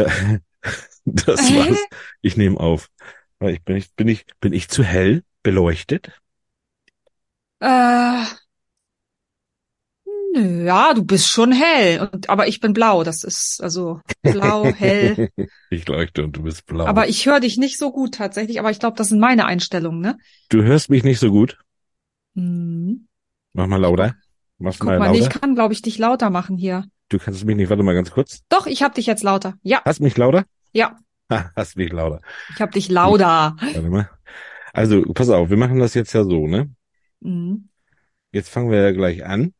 Ja, das war's. Ich nehme auf. Ich bin, ich, bin ich, bin ich zu hell beleuchtet? Äh, ja, du bist schon hell, und, aber ich bin blau. Das ist also blau, hell. Ich leuchte und du bist blau. Aber ich höre dich nicht so gut tatsächlich, aber ich glaube, das sind meine Einstellungen, ne? du hörst mich nicht so gut. Hm. Mach mal lauter. Guck mal mal, nee, lauter? ich kann, glaube ich, dich lauter machen hier. Du kannst mich nicht, warte mal ganz kurz. Doch, ich hab dich jetzt lauter. Ja, Hast mich lauter? ja, Ha, hast mich lauter. ich hab dich lauter. Warte mal. Also, pass auf, wir machen das jetzt ja so, ne? Mhm. Jetzt fangen wir ja gleich an.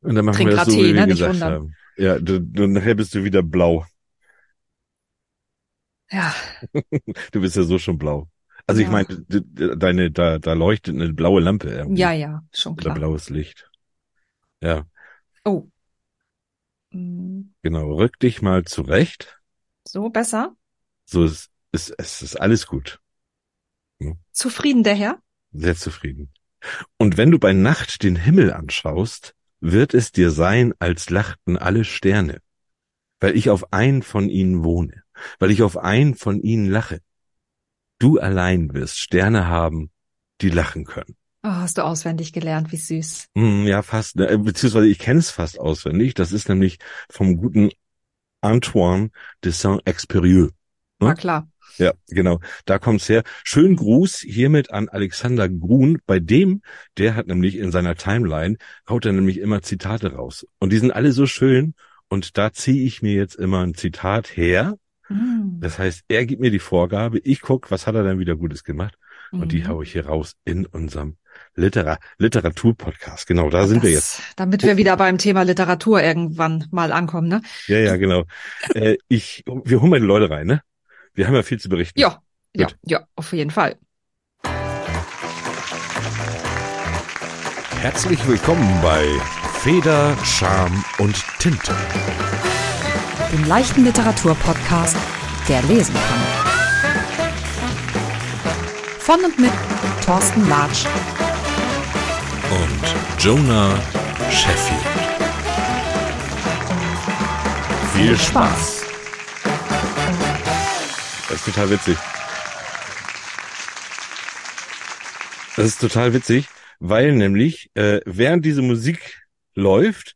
Und dann machen Trink wir das so, Tee, wie wir ne? Nicht gesagt haben. Ja, du, du, nachher bist du wieder blau. Ja, Du bist ja so schon blau. Also ich Ja. meine, d- d- deine, da, da leuchtet eine blaue Lampe irgendwie. ja, ja, schon Oder klar. blaues Licht. Ja, Oh. Genau. Rück dich mal zurecht. So, besser? So ist, ist, es ist alles gut. Zufrieden, der Herr? Sehr zufrieden. Und wenn du bei Nacht den Himmel anschaust, wird es dir sein, als lachten alle Sterne, weil ich auf einen von ihnen wohne, weil ich auf einen von ihnen lache. Du allein wirst Sterne haben, die lachen können. Oh, hast du auswendig gelernt, wie süß. Hm, ja, fast, ne, beziehungsweise ich kenne es fast auswendig. Das ist nämlich vom guten Antoine de Saint-Exupéry. War Hm? klar. Ja, genau. Da kommt's her. Schönen Gruß hiermit an Alexander Grun. Bei dem, der hat nämlich in seiner Timeline, haut er nämlich immer Zitate raus. Und die sind alle so schön. Und da ziehe ich mir jetzt immer ein Zitat her. Mhm. Das heißt, er gibt mir die Vorgabe. Ich guck, was hat er denn wieder Gutes gemacht? Und die Mhm. haue ich hier raus in unserem Litera Literatur-Podcast. Genau, da sind wir jetzt. Das- Damit wir wieder beim Thema Literatur irgendwann mal ankommen, ne? Ja, ja, genau. äh, ich, wir holen mal die Leute rein, ne? Wir haben ja viel zu berichten. Ja, ja, Gut. ja, auf jeden Fall. Herzlich willkommen bei Feder, Scham und Tinte. Dem leichten Literaturpodcast, der lesen kann. Von und mit Thorsten Latsch. Und Jonah Sheffield. Viel Spaß. Das ist total witzig. Das ist total witzig, weil nämlich, äh, während diese Musik läuft,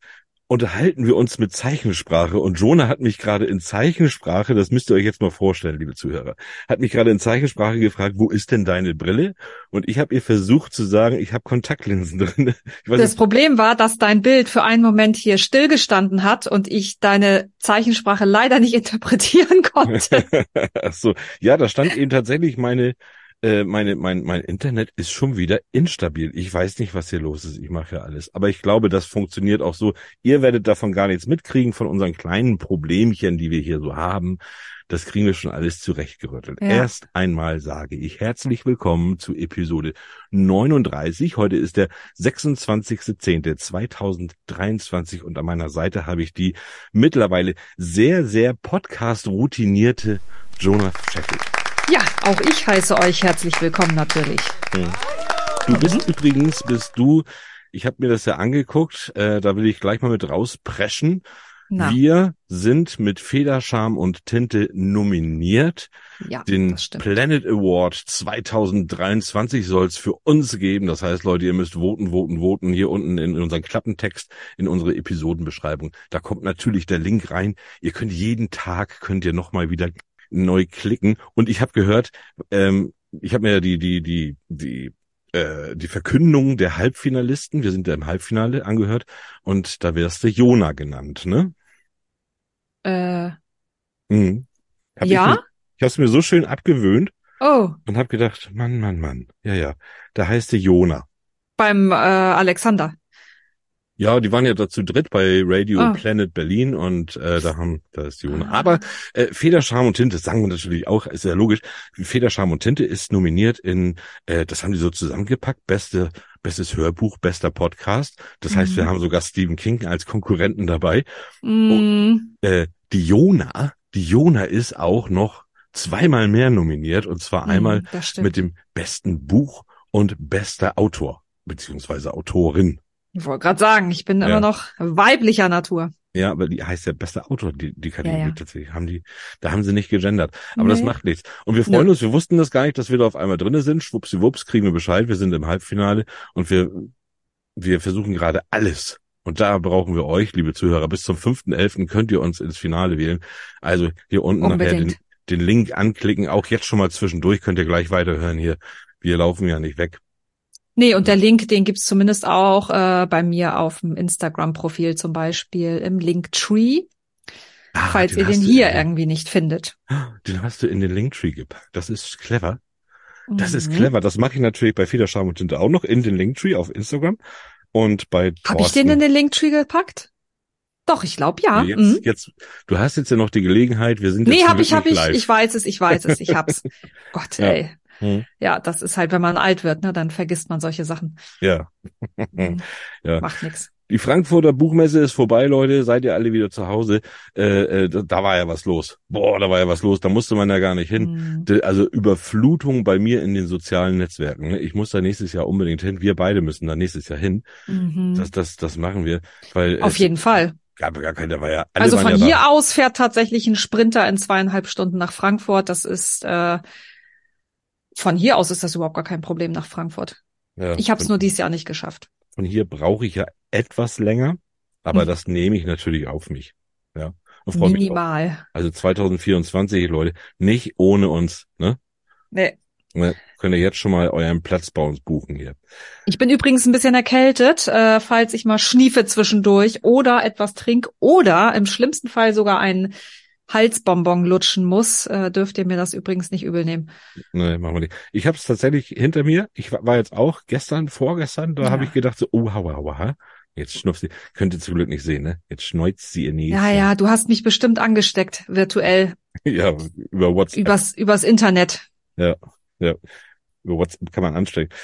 unterhalten wir uns mit Zeichensprache und Jonah hat mich gerade in Zeichensprache, das müsst ihr euch jetzt mal vorstellen, liebe Zuhörer, hat mich gerade in Zeichensprache gefragt, wo ist denn deine Brille? Und ich habe ihr versucht zu sagen, ich habe Kontaktlinsen drin. Weiß Das Problem war, dass dein Bild für einen Moment hier stillgestanden hat und ich deine Zeichensprache leider nicht interpretieren konnte. Ach so, ja, da stand eben tatsächlich meine, äh, meine, mein, mein Internet ist schon wieder instabil. Ich weiß nicht, was hier los ist. Ich mache ja alles. Aber ich glaube, das funktioniert auch so. Ihr werdet davon gar nichts mitkriegen, von unseren kleinen Problemchen, die wir hier so haben. Das kriegen wir schon alles zurechtgerüttelt. Ja. Erst einmal sage ich herzlich willkommen zu Episode 39. Heute ist der 26.10.2023 und an meiner Seite habe ich die mittlerweile sehr, sehr Podcast-routinierte Jonah Sheffield. Ja, auch ich heiße euch herzlich willkommen natürlich. Du bist übrigens, bist du, ich habe mir das ja angeguckt, äh, da will ich gleich mal mit rauspreschen. Na, Wir sind mit Federscham und Tinte nominiert. ja, Den. Planet Award 2023 soll es für uns geben. Das heißt, Leute, ihr müsst voten, voten, voten. Hier unten in unseren Klappentext, in unsere Episodenbeschreibung. Da kommt natürlich der Link rein. Ihr könnt jeden Tag, könnt ihr nochmal wieder neu klicken. Und ich habe gehört, ähm, ich habe mir ja die, die, die, die, äh, die Verkündung der Halbfinalisten, wir sind ja im Halbfinale angehört, und da wärst du Jona genannt, ne? Äh, Mhm. Hab Ich, ja? mir- ich habe es mir so schön abgewöhnt Oh, und habe gedacht, Mann, Mann, Mann, ja, ja, da heißt der Jona. beim äh, Alexander. Ja, die waren ja dazu dritt bei Radio Ah. Planet Berlin und äh, da haben, da ist Jona. Aber äh, Federscham und Tinte, sagen wir natürlich auch, ist ja logisch. Federscham und Tinte ist nominiert in, äh, das haben die so zusammengepackt, beste, bestes Hörbuch, bester Podcast. Das heißt, wir Mhm. haben sogar Stephen King als Konkurrenten dabei. Mm, Äh, die Jona, die Jona ist auch noch zweimal mehr nominiert und zwar einmal das stimmt. mit dem besten Buch und bester Autor beziehungsweise Autorin. Ich wollte gerade sagen, ich bin Ja. immer noch weiblicher Natur. Ja, aber die heißt ja bester Autor, die, die Kategorie Ja, ja. tatsächlich. Haben die, da haben sie nicht gegendert. Aber das Nee. macht nichts. Und wir freuen Nö. uns, wir wussten das gar nicht, dass wir da auf einmal drinne sind. Schwuppsiwupps, kriegen wir Bescheid, wir sind im Halbfinale und wir, wir versuchen gerade alles. Und da brauchen wir euch, liebe Zuhörer. Bis zum 5.11. könnt ihr uns ins Finale wählen. Also hier unten nachher den, Unbedingt. den Link anklicken. Auch jetzt schon mal zwischendurch könnt ihr gleich weiterhören hier. Wir laufen ja nicht weg. Nee, und der Link, den gibt's zumindest auch äh, bei mir auf dem Instagram-Profil zum Beispiel im Linktree, Ah, falls ihr hast den hier in irgendwie nicht findet. den, den hast du in den Linktree gepackt. Das ist clever. Das ist Mhm. clever. Das mache ich natürlich bei Federscham und Tinte auch noch in den Linktree auf Instagram. Und bei Habe ich den in den Linktree gepackt? Doch, ich glaube ja. Jetzt, Mhm. jetzt, du hast jetzt ja noch die Gelegenheit, wir sind jetzt Nee, hab ich, hab ich. live. Ich weiß es, ich weiß es, ich hab's. Gott, Ja. ey. Hm. Ja, das ist halt, wenn man alt wird, ne, dann vergisst man solche Sachen. Ja. Mhm. Ja. Macht nix. Die Frankfurter Buchmesse ist vorbei, Leute. Seid ihr alle wieder zu Hause? Äh, äh, da, da war ja was los. Boah, da war ja was los. Da musste man ja gar nicht hin. Mhm. Also Überflutung bei mir in den sozialen Netzwerken. ne? Ich muss da nächstes Jahr unbedingt hin. Wir beide müssen da nächstes Jahr hin. Mhm. Das, das, das machen wir, weil Auf es jeden Fall. gab gar keine, da war ja alle Also von ja hier da. aus fährt tatsächlich ein Sprinter in zweieinhalb Stunden nach Frankfurt. Das ist äh, von hier aus ist das überhaupt gar kein Problem nach Frankfurt. Ja, Ich habe es nur dieses Jahr nicht geschafft. von hier brauche ich ja etwas länger, aber Mhm. das nehme ich natürlich auf mich. Ja. Minimal. Also 2024, Leute, nicht ohne uns, ne? Nee. ne? Könnt ihr jetzt schon mal euren Platz bei uns buchen hier. Ich bin übrigens ein bisschen erkältet, äh, falls ich mal schniefe zwischendurch oder etwas trink oder im schlimmsten Fall sogar einen Halsbonbon lutschen muss, äh, dürft ihr mir das übrigens nicht übel nehmen. Ne, machen wir nicht. Ich habe es tatsächlich hinter mir. Ich war jetzt auch gestern, vorgestern, da Ja. habe ich gedacht so, oh, hauer, hauer, ha? Jetzt schnupft sie. Könnt ihr zum Glück nicht sehen, ne? Jetzt schneuzt sie ihr Näschen. Ja, ja, du hast mich bestimmt angesteckt, virtuell, ja, über WhatsApp. übers, übers Internet. Ja, ja. Über WhatsApp kann man anstecken.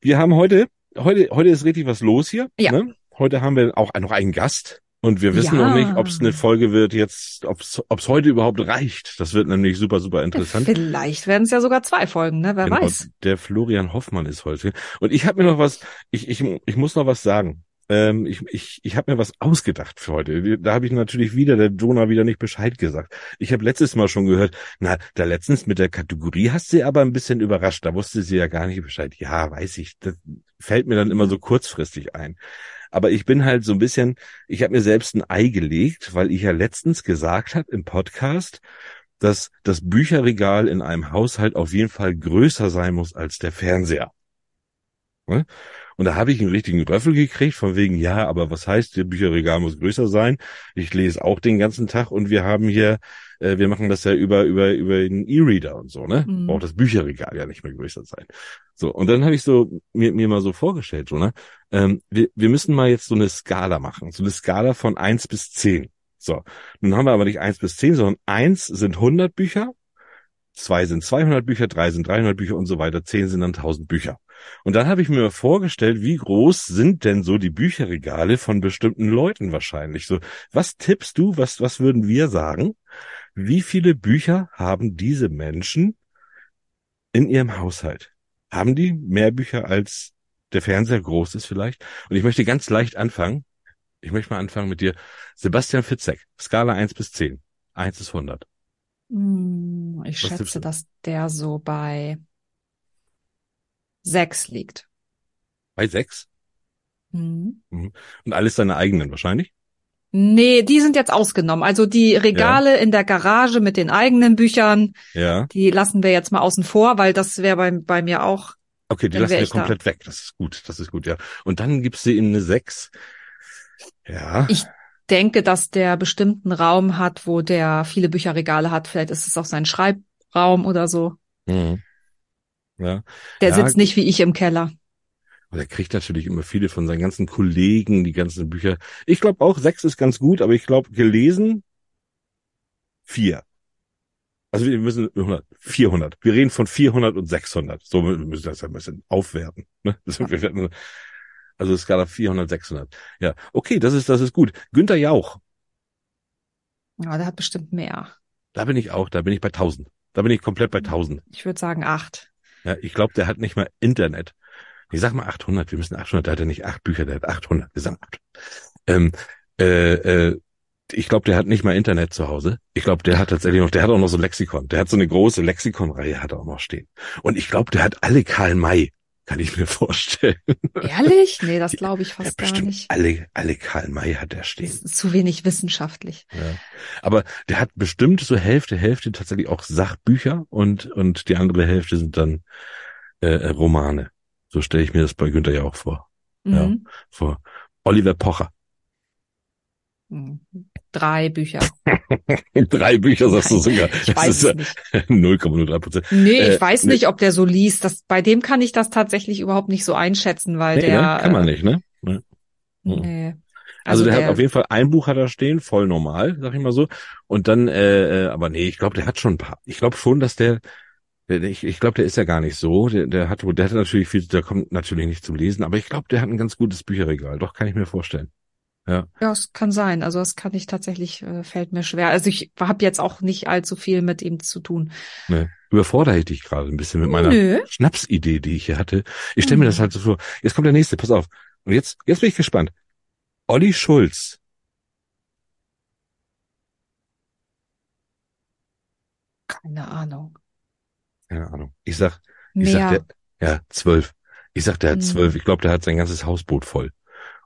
Wir haben heute, heute, heute ist richtig was los hier. Ja. Ne? Heute haben wir auch noch einen Gast. Und wir wissen Ja. noch nicht, ob es eine Folge wird jetzt, ob es heute überhaupt reicht. Das wird nämlich super, super interessant. Vielleicht werden es ja sogar zwei Folgen, ne? Wer Genau, weiß. Der Florian Hoffmann ist heute. Und ich habe mir noch was, ich, ich, ich muss noch was sagen. Ähm, ich ich, ich habe mir was ausgedacht für heute. Da habe ich natürlich wieder der Jonah wieder nicht Bescheid gesagt. Ich habe letztes Mal schon gehört, na, da letztens mit der Kategorie hast sie aber ein bisschen überrascht. Da wusste sie ja gar nicht Bescheid. Ja, weiß ich. Das fällt mir dann immer so kurzfristig ein. Aber ich bin halt so ein bisschen, ich habe mir selbst ein Ei gelegt, weil ich ja letztens gesagt habe im Podcast, dass das Bücherregal in einem Haushalt auf jeden Fall größer sein muss als der Fernseher. Ne? Und da habe ich einen richtigen Röffel gekriegt, von wegen, ja, aber was heißt, der Bücherregal muss größer sein? Ich lese auch den ganzen Tag und wir haben hier, äh, wir machen das ja über, über, über den E-Reader und so, ne? Mhm. Braucht das Bücherregal ja nicht mehr größer sein. So, und dann habe ich so mir, mir mal so vorgestellt, so, ne? Ähm, wir, wir müssen mal jetzt so eine Skala machen, so eine Skala von eins bis zehn. So, nun haben wir aber nicht eins bis zehn, sondern eins sind 100 Bücher, zwei sind 200 Bücher, drei sind 300 Bücher und so weiter, zehn sind dann 1000 Bücher. Und dann habe ich mir vorgestellt, wie groß sind denn so die Bücherregale von bestimmten Leuten wahrscheinlich? So, was tippst du, was, was würden wir sagen? Wie viele Bücher haben diese Menschen in ihrem Haushalt? Haben die mehr Bücher als der Fernseher groß ist vielleicht? Und ich möchte ganz leicht anfangen. Ich möchte mal anfangen mit dir. Sebastian Fitzek, Skala 1 bis 10. 1 ist 100. Hm, Ich Was schätze, dass der so bei sechs liegt. Bei 6? Hm. Und alles deine eigenen wahrscheinlich? Nee, die sind jetzt ausgenommen. Also die Regale in der Garage mit den eigenen Büchern, Ja. die lassen wir jetzt mal außen vor, weil das wäre bei, bei mir auch. Okay, die lassen wir ich da. komplett weg. Das ist gut. Das ist gut, ja. Und dann gibst du ihnen eine 6. Ja. Ich denke, dass der bestimmten Raum hat, wo der viele Bücherregale hat. Vielleicht ist es auch sein Schreibraum oder so. Mhm. Ja. Der Ja, sitzt nicht wie ich im Keller. Und er kriegt natürlich immer viele von seinen ganzen Kollegen, die ganzen Bücher. Ich glaube auch, sechs ist ganz gut, aber ich glaube, gelesen vier. Also wir müssen 100, 400. Wir reden von 400 und 600. So wir müssen das ja ein bisschen aufwerten. Ne? Das, wir werden, also Skala 400, 600. Ja, okay, das ist das ist gut. Günther Jauch, Ja, der hat bestimmt mehr. da bin ich auch, da bin ich bei 1000. Da bin ich komplett bei 1000. Ich würde sagen acht. Ja, ich glaube, der hat nicht mal Internet. Ich sag mal 800, wir müssen 800, der hat ja nicht acht Bücher, der hat 800. Wir sagen 800. Ähm, äh, äh, ich glaube, der hat nicht mal Internet zu Hause. Ich glaube, der hat tatsächlich noch, der hat auch noch so ein Lexikon. Der hat so eine große Lexikonreihe, hat er auch noch stehen. Und ich glaube, der hat alle Karl May, kann ich mir vorstellen. Ehrlich? Nee, das glaube ich fast ja, gar nicht. Alle, alle Karl May hat er stehen. Zu wenig wissenschaftlich. Ja. Aber der hat bestimmt so Hälfte, Hälfte tatsächlich auch Sachbücher und, und die andere Hälfte sind dann äh, Romane. So stelle ich mir das bei Günther ja auch vor. Mhm. Ja, vor Oliver Pocher. Mhm. Drei Bücher. Drei Bücher sagst du sogar. Ich Das weiß ist ja nicht. 0,03 Prozent. Nee, ich Äh, weiß nicht, ob der so liest. Das, bei dem kann ich das tatsächlich überhaupt nicht so einschätzen, weil Nee, der. ne? Kann man äh, nicht, ne? Nee. Nee. Also, der, hat auf jeden Fall ein Buch hat er stehen, voll normal, sag ich mal so. Und dann, äh, äh, aber nee, ich glaube, der hat schon ein paar. Ich glaube schon, dass der, der ich, ich glaube, der ist ja gar nicht so. Der, der hat, der hat natürlich viel, der kommt natürlich nicht zum Lesen, aber ich glaube, der hat ein ganz gutes Bücherregal. Doch kann ich mir vorstellen. Ja. Ja, es kann sein. Also das kann ich tatsächlich, äh, fällt mir schwer. Also ich habe jetzt auch nicht allzu viel mit ihm zu tun. Ne. Überfordere ich dich gerade ein bisschen mit meiner Nö. Schnapsidee, die ich hier hatte. Ich stelle mir Mhm. das halt so vor. Jetzt kommt der nächste, pass auf. Und jetzt, jetzt bin ich gespannt. Olli Schulz. Keine Ahnung. Keine Ahnung. Ich sag, ich sag, Mehr. der, ja, zwölf. Ich sag, der hat Hm. zwölf. Ich glaube, der hat sein ganzes Hausboot voll.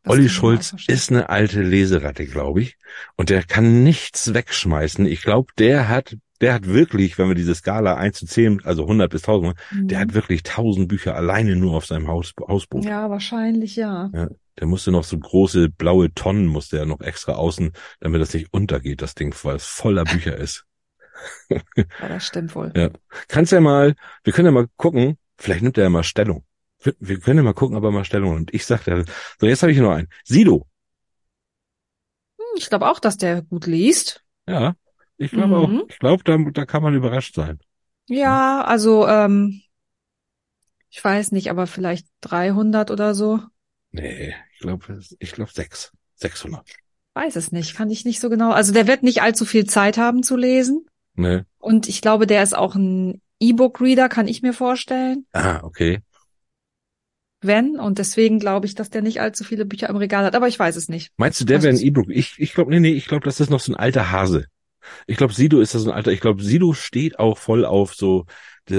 Das Olli Schulz ist eine alte Leseratte, glaube ich. Und der kann nichts wegschmeißen. Ich glaube, der hat, der hat wirklich, wenn wir diese Skala 1 zu 10, also 100 bis 1000, der Mhm. hat wirklich 1000 Bücher alleine nur auf seinem Haus, Hausboot. Ja, wahrscheinlich ja. Der musste noch so große blaue Tonnen musste er noch extra außen, damit das nicht untergeht, das Ding, weil es voller Bücher ist. Ja, das stimmt wohl. Ja. Kannst ja mal, wir können ja mal gucken, vielleicht nimmt er ja mal Stellung. Wir, können ja mal gucken, ob er mal Stellung nimmt. Ich sag ja, so jetzt habe ich noch einen. Sido. Hm, Ich glaube auch, dass der gut liest. Ja, ich glaube Mhm. auch. Ich glaube, da, da kann man überrascht sein. Ja, also ähm, ich weiß nicht, aber vielleicht 300 oder so. Nee, ich glaube, ich glaube sechs. 600. Weiß es nicht, kann ich nicht so genau. Also der wird nicht allzu viel Zeit haben zu lesen. Nee. Und ich glaube, der ist auch ein E-Book-Reader, kann ich mir vorstellen. Ah, okay. Wenn. Und deswegen glaube ich, dass der nicht allzu viele Bücher im Regal hat. Aber ich weiß es nicht. Meinst du, der wäre ein E-Book? Ich, ich glaube, nee, nee, ich glaube, das ist noch so ein alter Hase. Ich glaube, Sido ist das so ein alter, ich glaube, Sido steht auch voll auf so,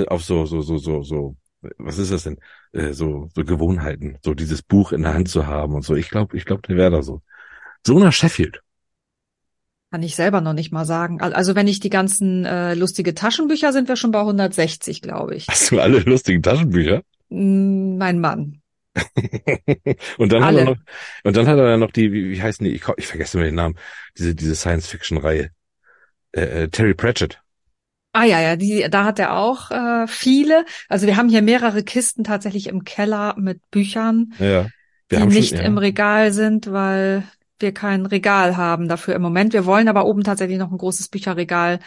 auf so, so, so, so, so, was ist das denn? Äh, so, so Gewohnheiten, so dieses Buch in der Hand zu haben und so. Ich glaube, ich glaube, der wäre da so. Jonah Sheffield. Kann ich selber noch nicht mal sagen. Al- Also wenn ich die ganzen äh, lustige Taschenbücher sind wir schon bei 160, glaube ich. Hast du alle lustigen Taschenbücher? Mm, Mein Mann. und dann Alle. hat er noch, und dann hat er noch die, wie, wie heißen die? Ich, ich vergesse immer den Namen. Diese, diese Science-Fiction-Reihe. Äh, äh, Terry Pratchett. Ah ja, ja, die, da hat er auch äh, viele. Also wir haben hier mehrere Kisten tatsächlich im Keller mit Büchern, Ja, die nicht schon, ja. im Regal sind, weil wir kein Regal haben dafür im Moment. Wir wollen aber oben tatsächlich noch ein großes Bücherregal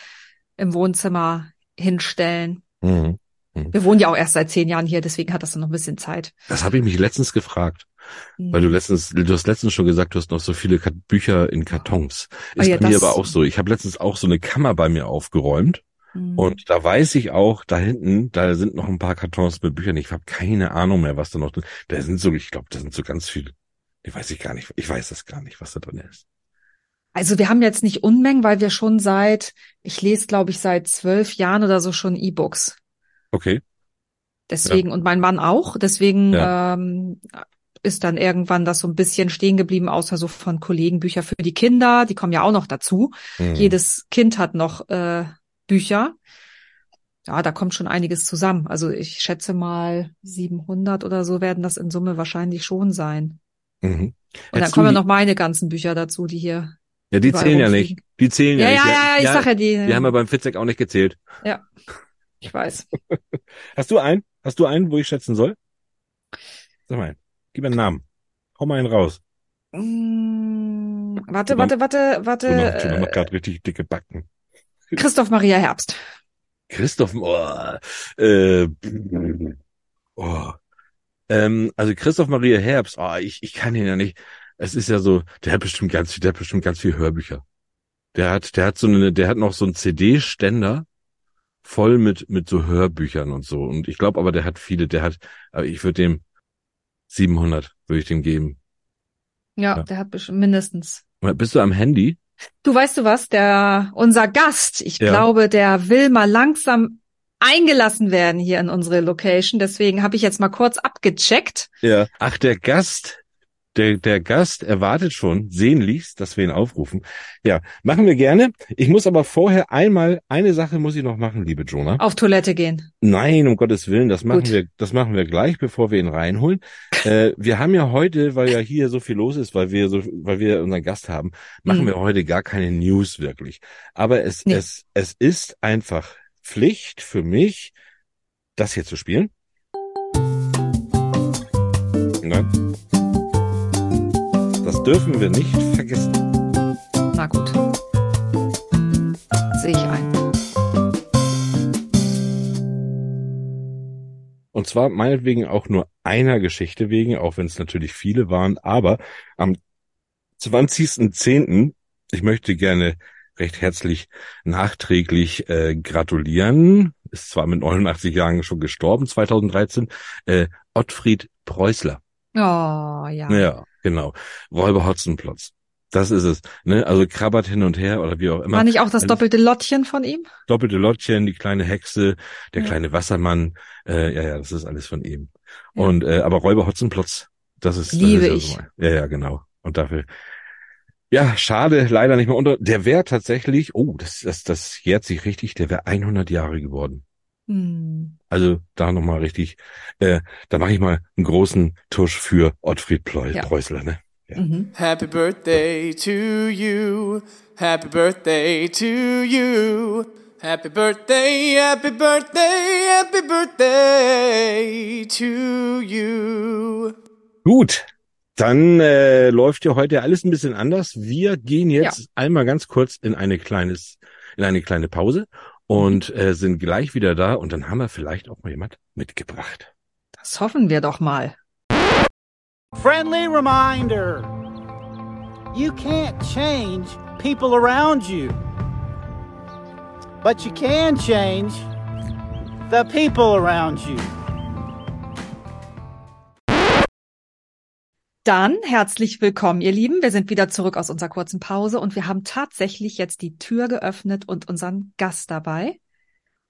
im Wohnzimmer hinstellen. Mhm. Wir wohnen ja auch erst seit zehn Jahren hier, deswegen hat das noch ein bisschen Zeit. Das habe ich mich letztens gefragt. Hm. Weil du letztens, du hast letztens schon gesagt, du hast noch so viele Bücher in Kartons. Ist Ah ja, bei mir aber auch so. Ich habe letztens auch so eine Kammer bei mir aufgeräumt Hm. und da weiß ich auch, da hinten, da sind noch ein paar Kartons mit Büchern. Ich habe keine Ahnung mehr, was da noch drin. Da sind so, ich glaube, da sind so ganz viele. Ich weiß ich gar nicht. Ich weiß das gar nicht, was da drin ist. Also wir haben jetzt nicht Unmengen, weil wir schon seit, ich lese glaube ich seit zwölf Jahren oder so schon E-Books. Okay. Deswegen, und mein Mann auch. Deswegen Ja. ähm, ist dann irgendwann das so ein bisschen stehen geblieben, außer so von Kollegen Bücher für die Kinder. Die kommen ja auch noch dazu. Mhm. Jedes Kind hat noch äh, Bücher. Ja, da kommt schon einiges zusammen. Also ich schätze mal 700 oder so werden das in Summe wahrscheinlich schon sein. Mhm. Und dann kommen ja noch meine ganzen Bücher dazu, die hier. Ja, die zählen ja nicht. Die zählen ja, Ja, ja, nicht. ja, ich sag ja die. Die haben wir beim Fitzek auch nicht gezählt. Ich weiß. Hast du einen? Hast du einen, wo ich schätzen soll? Sag mal einen. Gib mir einen Namen. Hau mal einen raus. Mm, warte, warte, warte, warte. Jonah macht äh, gerade richtig dicke Backen. Christoph Maria Herbst. Christoph, oh, äh, oh. Ähm, also Christoph Maria Herbst, oh, ich, ich kann ihn ja nicht. Es ist ja so, der hat bestimmt ganz viel, der hat bestimmt ganz viel Hörbücher. Der hat, der hat so eine, der hat noch so einen CD-Ständer voll mit, mit so Hörbüchern und so. Und ich glaube aber, der hat viele, der hat, aber ich würde dem 700, würde ich dem geben. Ja, Ja. der hat bestimmt mindestens. Bist du am Handy? Du weißt du was, der unser Gast, ich Ja. glaube, der will mal langsam eingelassen werden hier in unsere Location. Deswegen habe ich jetzt mal kurz abgecheckt. Ja. Ach, der Gast, der, der Gast erwartet schon sehnlichst, dass wir ihn aufrufen. Ja, machen wir gerne. Ich muss aber vorher einmal, eine Sache muss ich noch machen, liebe Jonah. Auf Toilette gehen. Nein, um Gottes Willen, das machen Gut. wir, das machen wir gleich, bevor wir ihn reinholen. äh, wir haben ja heute, weil ja hier so viel los ist, weil wir so, weil wir unseren Gast haben, machen Mhm. wir heute gar keine News wirklich. Aber es, Nee. es, es ist einfach Pflicht für mich, das hier zu spielen. Nein. Das dürfen wir nicht vergessen. Na gut. Sehe ich ein. Und zwar meinetwegen auch nur einer Geschichte wegen, auch wenn es natürlich viele waren, aber am 20.10., ich möchte gerne recht herzlich nachträglich äh, gratulieren, ist zwar mit 89 Jahren schon gestorben, 2013, äh, Ottfried Preußler. Oh, ja. Ja, genau. Räuber Hotzenplotz. Das ist es. Ne? Also krabbert hin und her oder wie auch immer. War nicht auch das alles- doppelte Lottchen von ihm? Doppelte Lottchen, die kleine Hexe, der Ja. kleine Wassermann. Äh, ja, ja, das ist alles von ihm. Ja. Und äh, aber Räuber Hotzenplotz, das ist Liebe das ist ich. ja, ja, genau. Und dafür. Ja, schade, leider nicht mehr unter. Der wäre tatsächlich, oh, das, das, das jährt sich richtig, der wäre 100 Jahre geworden. Hm. Also da nochmal richtig, äh, da mache ich mal einen großen Tusch für Ottfried Pleu Ja. Preußler, ne? Ja. Mhm. Happy birthday to you. Happy birthday to you. Happy birthday, happy birthday, happy birthday to you. Gut, dann äh, läuft ja heute alles ein bisschen anders. Wir gehen jetzt einmal ganz kurz in eine kleines, in eine kleine Pause und äh, sind gleich wieder da und dann haben wir vielleicht auch mal jemand mitgebracht. Das hoffen wir doch mal. Friendly reminder you can't change people around you, but you can change the people around you. Dann herzlich willkommen, ihr Lieben. Wir sind wieder zurück aus unserer kurzen Pause und wir haben tatsächlich jetzt die Tür geöffnet und unseren Gast dabei.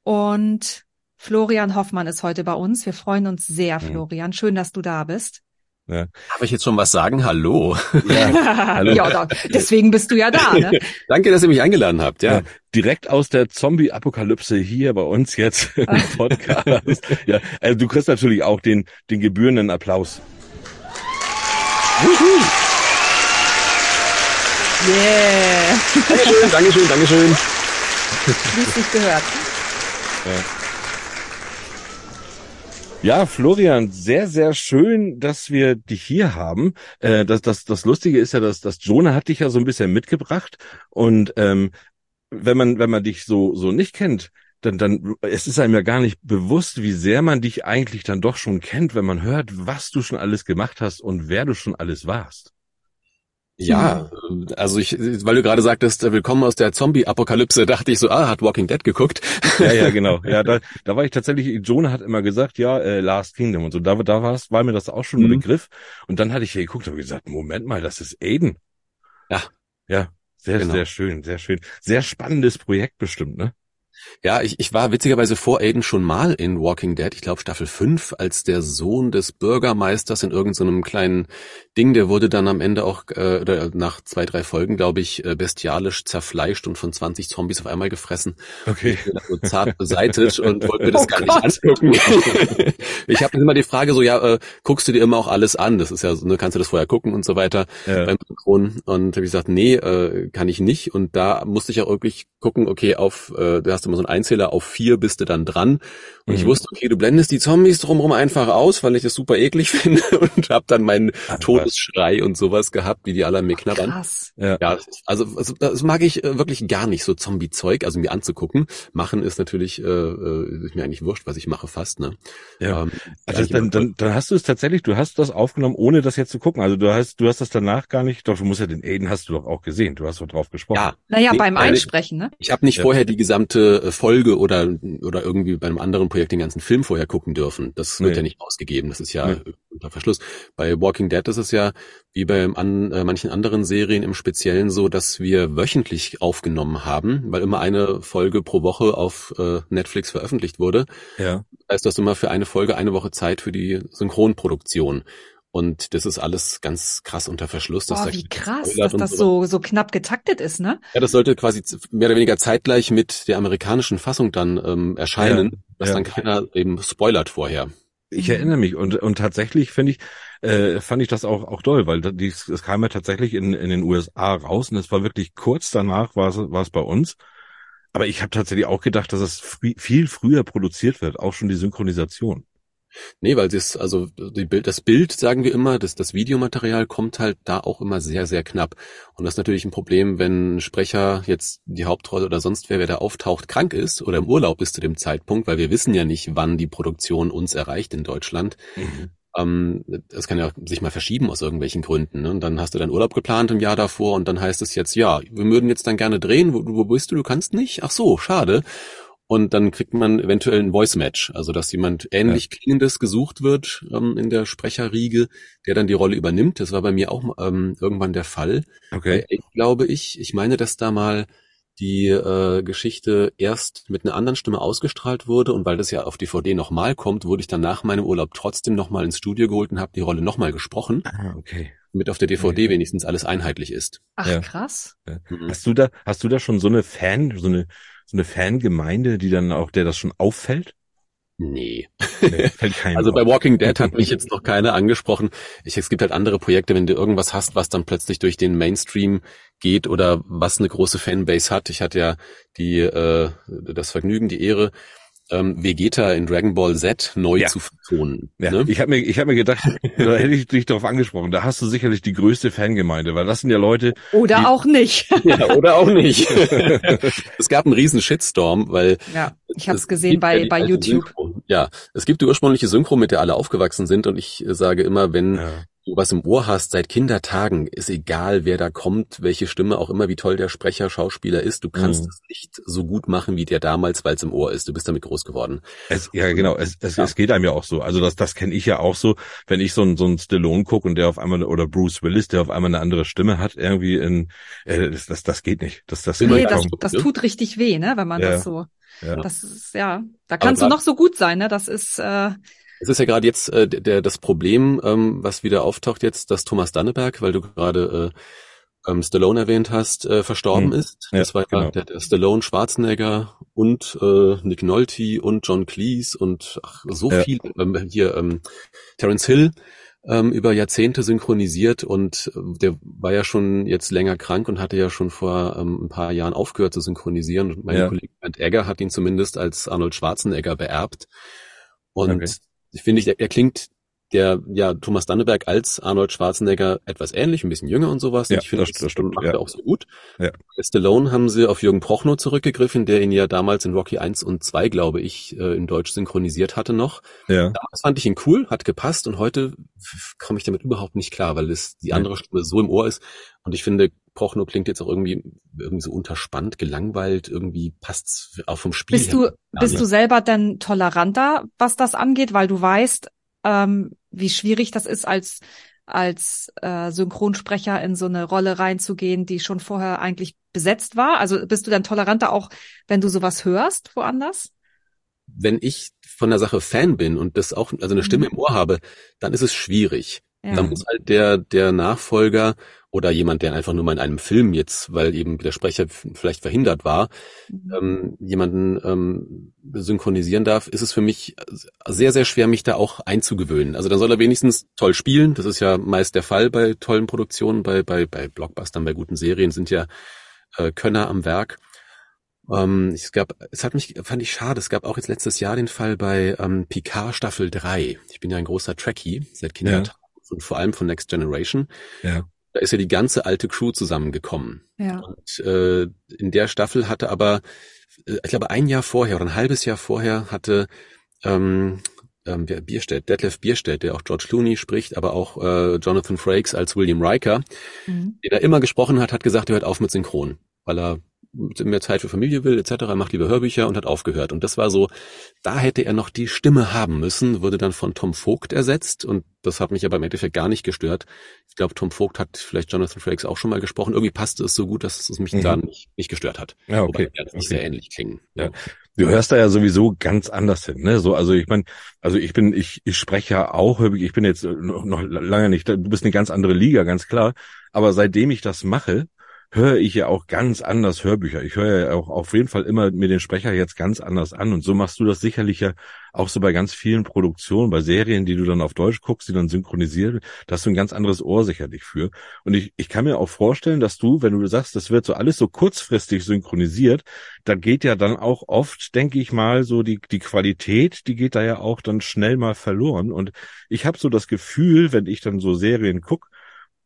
Und Florian Hoffmann ist heute bei uns. Wir freuen uns sehr, Mhm. Florian. Schön, dass du da bist. Ja, Darf ich jetzt schon was sagen? Hallo. hallo. ja, da, deswegen bist du ja da. Ne? Danke, dass ihr mich eingeladen habt. Ja. Ja, direkt aus der Zombie-Apokalypse hier bei uns jetzt im Podcast. ja, also du kriegst natürlich auch den, den gebührenden Applaus. Yeah, Dankeschön, Dankeschön, Dankeschön. wie es sich gehört. Ja, Florian, sehr, sehr schön, dass wir dich hier haben. Äh, das, das, das Lustige ist ja, dass, dass Jonah hat dich ja so ein bisschen mitgebracht und ähm, wenn man, wenn man dich so, so nicht kennt, dann, dann, es ist einem ja gar nicht bewusst, wie sehr man dich eigentlich dann doch schon kennt, wenn man hört, was du schon alles gemacht hast und wer du schon alles warst. Ja, also ich, weil du gerade sagtest, äh, willkommen aus der Zombie-Apokalypse, dachte ich so, ah, hat Walking Dead geguckt. Ja, ja, genau. Ja, da, da war ich tatsächlich, Jonah hat immer gesagt, ja, äh, Last Kingdom und so. Da, da war's, war mir das auch schon ein Mhm. Begriff. Und dann hatte ich hier geguckt und gesagt, Moment mal, das ist Aiden. Ja. Ja, sehr, Genau. sehr schön, sehr schön. Sehr spannendes Projekt bestimmt, ne? Ja, ich, ich war witzigerweise vor Aiden schon mal in Walking Dead, ich glaube Staffel 5, als der Sohn des Bürgermeisters in irgendeinem kleinen Ding, der wurde dann am Ende auch, äh, oder nach zwei, drei Folgen, glaube ich, äh, bestialisch zerfleischt und von 20 Zombies auf einmal gefressen. Okay. Ich bin so zart beseitigt und wollte mir das Oh gar Gott. nicht angucken. ich habe immer die Frage so, ja, äh, guckst du dir immer auch alles an? Das ist ja, so, ne, kannst du das vorher gucken und so weiter Ja. beim Synchron. Und habe ich gesagt, nee, äh, kann ich nicht. Und da musste ich auch wirklich gucken, okay, auf, äh, du hast immer so einen Einzähler, auf vier bist du dann dran. Und ich Mhm. wusste, okay, du blendest die Zombies drumherum einfach aus, weil ich das super eklig finde und habe dann meinen Ach, was. Todesschrei und sowas gehabt, wie die alle an mir knabbern. Krass. Ja. Ja, also, also das mag ich äh, wirklich gar nicht, so Zombie-Zeug, also mir anzugucken. Machen ist natürlich, äh, äh, ist mir eigentlich wurscht, was ich mache, fast, ne? Ja. Ähm, Also dann, dann, dann hast du es tatsächlich, du hast das aufgenommen, ohne das jetzt zu gucken. Also du hast, du hast das danach gar nicht, doch du musst ja den Aiden hast du doch auch gesehen. Du hast doch drauf gesprochen. ja, Naja, Nee, beim weil- Einsprechen, ne? ich habe nicht Ja. vorher die gesamte äh, Folge oder oder irgendwie bei einem anderen Projekt den ganzen Film vorher gucken dürfen. Das wird Nee. ja nicht ausgegeben. Das ist ja Nee. unter Verschluss. Bei Walking Dead ist es ja wie bei an, äh, manchen anderen Serien im Speziellen so, dass wir wöchentlich aufgenommen haben, weil immer eine Folge pro Woche auf äh, Netflix veröffentlicht wurde. Ja. Das heißt, du hast immer für eine Folge eine Woche Zeit für die Synchronproduktion. Und das ist alles ganz krass unter Verschluss. dass Boah, da wie krass, dass das so, so knapp getaktet ist, ne? Ja, das sollte quasi mehr oder weniger zeitgleich mit der amerikanischen Fassung dann ähm, erscheinen, Ja, dass ja. dann keiner eben spoilert vorher. Ich erinnere mich und und tatsächlich finde ich äh, fand ich das auch auch toll, weil das, dies- es kam ja tatsächlich in in den USA raus und es war wirklich kurz danach war es war es bei uns. Aber ich habe tatsächlich auch gedacht, dass es frü viel früher produziert wird, auch schon die Synchronisation. Nee, weil das, also die Bild, das Bild, sagen wir immer, das, das Videomaterial kommt halt da auch immer sehr, sehr knapp. Und das ist natürlich ein Problem, wenn ein Sprecher jetzt die Hauptrolle oder sonst wer, wer da auftaucht, krank ist oder im Urlaub ist zu dem Zeitpunkt, weil wir wissen ja nicht, wann die Produktion uns erreicht in Deutschland. Ähm, das kann ja sich mal verschieben aus irgendwelchen Gründen. Ne? Und dann hast du deinen Urlaub geplant im Jahr davor und dann heißt es jetzt, ja, wir würden jetzt dann gerne drehen. Wo, wo bist du? Du kannst nicht? Ach so, schade. Und dann kriegt man eventuell ein Voice-Match, also dass jemand ähnlich klingendes gesucht wird ähm, in der Sprecherriege, der dann die Rolle übernimmt. Das war bei mir auch ähm, irgendwann der Fall. Okay. Aid, glaube ich. Ich meine, dass da mal die äh, Geschichte erst mit einer anderen Stimme ausgestrahlt wurde und weil das ja auf DVD nochmal kommt, wurde ich dann nach meinem Urlaub trotzdem nochmal ins Studio geholt und habe die Rolle nochmal gesprochen, Ah, okay. damit auf der DVD Okay. wenigstens alles einheitlich ist. Ach, Ja. krass. Mhm. Hast du da hast du da schon so eine Fan so eine so eine Fangemeinde, die dann auch der das schon auffällt? Nee. Nee, Also bei auf. Walking Dead hat mich jetzt noch keiner angesprochen. Ich, es gibt halt andere Projekte, wenn du irgendwas hast, was dann plötzlich durch den Mainstream geht oder was eine große Fanbase hat. Ich hatte ja die äh, das Vergnügen, die Ehre, ähm, Vegeta in Dragon Ball Z neu Ja. zu vertonen. Ja, ne? ich habe mir, ich hab mir gedacht, da hätte ich dich darauf angesprochen. Da hast du sicherlich die größte Fangemeinde, weil das sind ja Leute, Oder Die- auch nicht. ja, oder auch nicht. es gab einen riesen Shitstorm, weil ja, ich habe Es es gesehen bei, bei YouTube. Synchro. Ja, es gibt die ursprüngliche Synchro, mit der alle aufgewachsen sind und ich äh, sage immer, wenn ja, du was im Ohr hast seit Kindertagen, ist egal, wer da kommt, welche Stimme auch immer, wie toll der Sprecher, Schauspieler ist, du kannst Mhm. es nicht so gut machen wie der damals, weil es im Ohr ist. Du bist damit groß geworden. es, ja genau, es, es, Ja. es geht einem ja auch so. Also das, das kenne ich ja auch so, wenn ich so ein so ein Stallone gucke und der auf einmal oder Bruce Willis, der auf einmal eine andere Stimme hat, irgendwie in, äh, das, das, das geht nicht. Das, das Nee, das, das tut richtig weh, ne, wenn man Ja. das so, Ja. das ist, ja, da kannst du noch so gut sein, ne, das ist, äh, Es ist ja gerade jetzt äh, der, das Problem, ähm, was wieder auftaucht jetzt, dass Thomas Danneberg, weil du gerade äh, ähm, Stallone erwähnt hast, äh, verstorben Hm. ist. Ja, das war ja genau. der, der Stallone, Schwarzenegger und äh, Nick Nolte und John Cleese und ach, so Ja. viel ähm, hier ähm, Terence Hill ähm, über Jahrzehnte synchronisiert und äh, der war ja schon jetzt länger krank und hatte ja schon vor ähm, ein paar Jahren aufgehört zu synchronisieren. Und mein Ja. Kollege Bernd Egger hat ihn zumindest als Arnold Schwarzenegger beerbt. Und Okay. Ich finde, er, er klingt der, ja, Thomas Danneberg als Arnold Schwarzenegger etwas ähnlich, ein bisschen jünger und sowas. Ja, und ich finde, das- das stimmt, macht ja. er auch so gut. Ja. Stallone haben sie auf Jürgen Prochnow zurückgegriffen, der ihn ja damals in Rocky 1 und 2, glaube ich, äh, in Deutsch synchronisiert hatte noch. Ja. Damals fand ich ihn cool, hat gepasst und heute komme ich damit überhaupt nicht klar, weil es die andere Stimme so im Ohr ist. Und ich finde, Prochnow klingt jetzt auch irgendwie, irgendwie so unterspannt, gelangweilt, irgendwie passt's auch vom Spiel bist du, bist du selber denn toleranter, was das angeht, weil du weißt, ähm, wie schwierig das ist, als als äh, Synchronsprecher in so eine Rolle reinzugehen, die schon vorher eigentlich besetzt war? Also bist du dann toleranter auch, wenn du sowas hörst woanders? wenn ich von der Sache Fan bin und das auch, also eine Stimme Mhm. im Ohr habe, dann ist es schwierig. Ja. Dann muss halt der, der Nachfolger oder jemand, der einfach nur mal in einem Film jetzt, weil eben der Sprecher vielleicht verhindert war, Mhm. ähm, jemanden ähm, synchronisieren darf, ist es für mich sehr, sehr schwer, mich da auch einzugewöhnen. Also dann soll er wenigstens toll spielen. Das ist ja meist der Fall bei tollen Produktionen, bei, bei, bei Blockbustern, bei guten Serien sind ja äh, Könner am Werk. Ähm, es gab, es hat mich, fand ich schade, es gab auch jetzt letztes Jahr den Fall bei ähm, Picard Staffel 3. Ich bin ja ein großer Trekkie seit Kindertagen und vor allem von Next Generation. Ja. Da ist ja die ganze alte Crew zusammengekommen. ja. Und äh, in der Staffel hatte aber, äh, ich glaube ein Jahr vorher oder ein halbes Jahr vorher hatte ähm, ähm, wer Bierstedt, Detlef Bierstedt, der auch George Clooney spricht, aber auch äh, Jonathan Frakes als William Riker, Mhm. den er immer gesprochen hat, hat gesagt, er hört auf mit Synchron, weil er mehr Zeit für Familie will, etc., macht lieber Hörbücher und hat aufgehört. Und das war so, da hätte er noch die Stimme haben müssen, wurde dann von Tom Vogt ersetzt und das hat mich aber im Endeffekt gar nicht gestört. Ich glaube, Tom Vogt hat vielleicht Jonathan Frakes auch schon mal gesprochen. Irgendwie passte es so gut, dass es mich mhm. da nicht, nicht gestört hat. Ja, okay. Wobei, okay. sehr ähnlich klingen. Ja. Du hörst da ja sowieso ganz anders hin, ne? So, also ich meine, also ich bin, ich, ich spreche ja auch, ich bin jetzt noch, noch lange nicht, du bist eine ganz andere Liga, ganz klar. Aber seitdem ich das mache, höre ich ja auch ganz anders Hörbücher. Ich höre ja auch auf jeden Fall immer mir den Sprecher jetzt ganz anders an. Und so machst du das sicherlich ja auch so bei ganz vielen Produktionen, bei Serien, die du dann auf Deutsch guckst, die dann synchronisiert, da hast du ein ganz anderes Ohr sicherlich für. Und ich, ich kann mir auch vorstellen, dass du, wenn du sagst, das wird so alles so kurzfristig synchronisiert, da geht ja dann auch oft, denke ich mal, so die, die Qualität, die geht da ja auch dann schnell mal verloren. Und ich habe so das Gefühl, wenn ich dann so Serien guck,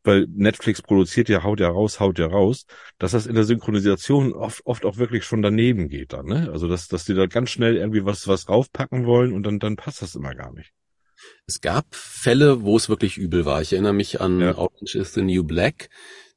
weil Netflix produziert ja, haut ja raus, haut ja raus, dass das in der Synchronisation oft, oft auch wirklich schon daneben geht dann, ne? Also dass, dass die da ganz schnell irgendwie was, was raufpacken wollen und dann, dann passt das immer gar nicht. Es gab Fälle, wo es wirklich übel war. Ich erinnere mich an ja. Orange is the New Black.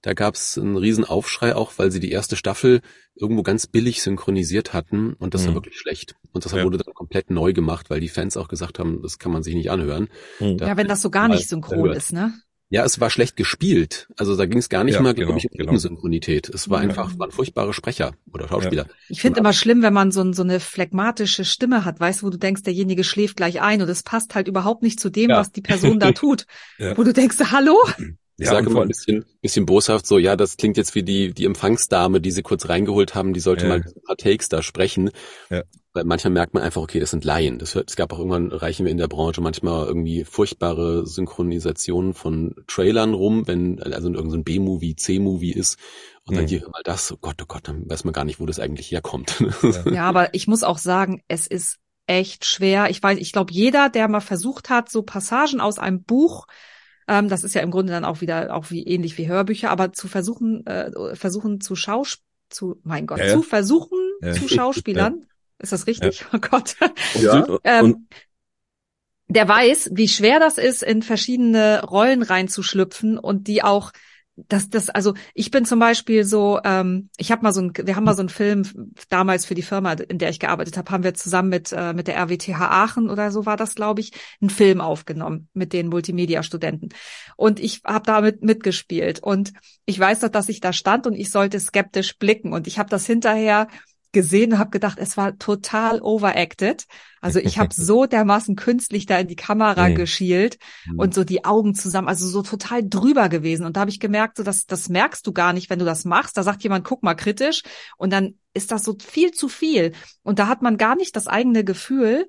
Da gab es einen riesen Aufschrei auch, weil sie die erste Staffel irgendwo ganz billig synchronisiert hatten und das mhm. war wirklich schlecht. Und das ja. wurde dann komplett neu gemacht, weil die Fans auch gesagt haben, das kann man sich nicht anhören. Mhm. Ja, wenn das so gar nicht synchron ist, ne? Ja, es war schlecht gespielt. Also da ging es gar nicht ja, mal, genau, glaube ich, um genau. Synchronität. Es war einfach, waren furchtbare Sprecher oder Schauspieler. Ja. Ich finde immer schlimm, wenn man so, so eine phlegmatische Stimme hat, weißt du, wo du denkst, derjenige schläft gleich ein und es passt halt überhaupt nicht zu dem, ja. was die Person da tut. Wo du denkst, hallo? Ich ja, sage mal ein bisschen, bisschen boshaft so, ja, das klingt jetzt wie die, die Empfangsdame, die sie kurz reingeholt haben, die sollte ja. mal ein paar Takes da sprechen. Ja. Weil manchmal merkt man einfach, okay, das sind Laien. Das, es gab auch irgendwann, reichen wir in der Branche manchmal irgendwie furchtbare Synchronisationen von Trailern rum, wenn also irgendein so B-Movie, C-Movie ist. Und dann mhm. hier mal das, oh Gott, oh Gott, dann weiß man gar nicht, wo das eigentlich herkommt. Ja, aber ich muss auch sagen, es ist echt schwer. Ich weiß, ich glaube, jeder, der mal versucht hat, so Passagen aus einem Buch ähm, das ist ja im Grunde dann auch wieder auch wie ähnlich wie Hörbücher, aber zu versuchen, äh, versuchen zu Schaus zu, mein Gott, ja, ja. zu versuchen ja. zu Schauspielern. Ist das richtig? Oh Gott. Ja. ähm, der weiß, wie schwer das ist, in verschiedene Rollen reinzuschlüpfen und die auch das, das, also ich bin zum Beispiel so, ähm, ich habe mal so ein, wir haben mal so einen Film damals für die Firma, in der ich gearbeitet habe, haben wir zusammen mit äh, mit der RWTH Aachen oder so war das, glaube ich, einen Film aufgenommen mit den Multimedia-Studenten und ich habe damit mitgespielt und ich weiß doch, dass ich da stand und ich sollte skeptisch blicken und ich habe das hinterher gesehen und habe gedacht, es war total overacted. Also ich habe so dermaßen künstlich da in die Kamera geschielt mhm. und so die Augen zusammen, also so total drüber gewesen. Und da habe ich gemerkt, so dass das merkst du gar nicht, wenn du das machst. Da sagt jemand, guck mal kritisch und dann ist das so viel zu viel. Und da hat man gar nicht das eigene Gefühl,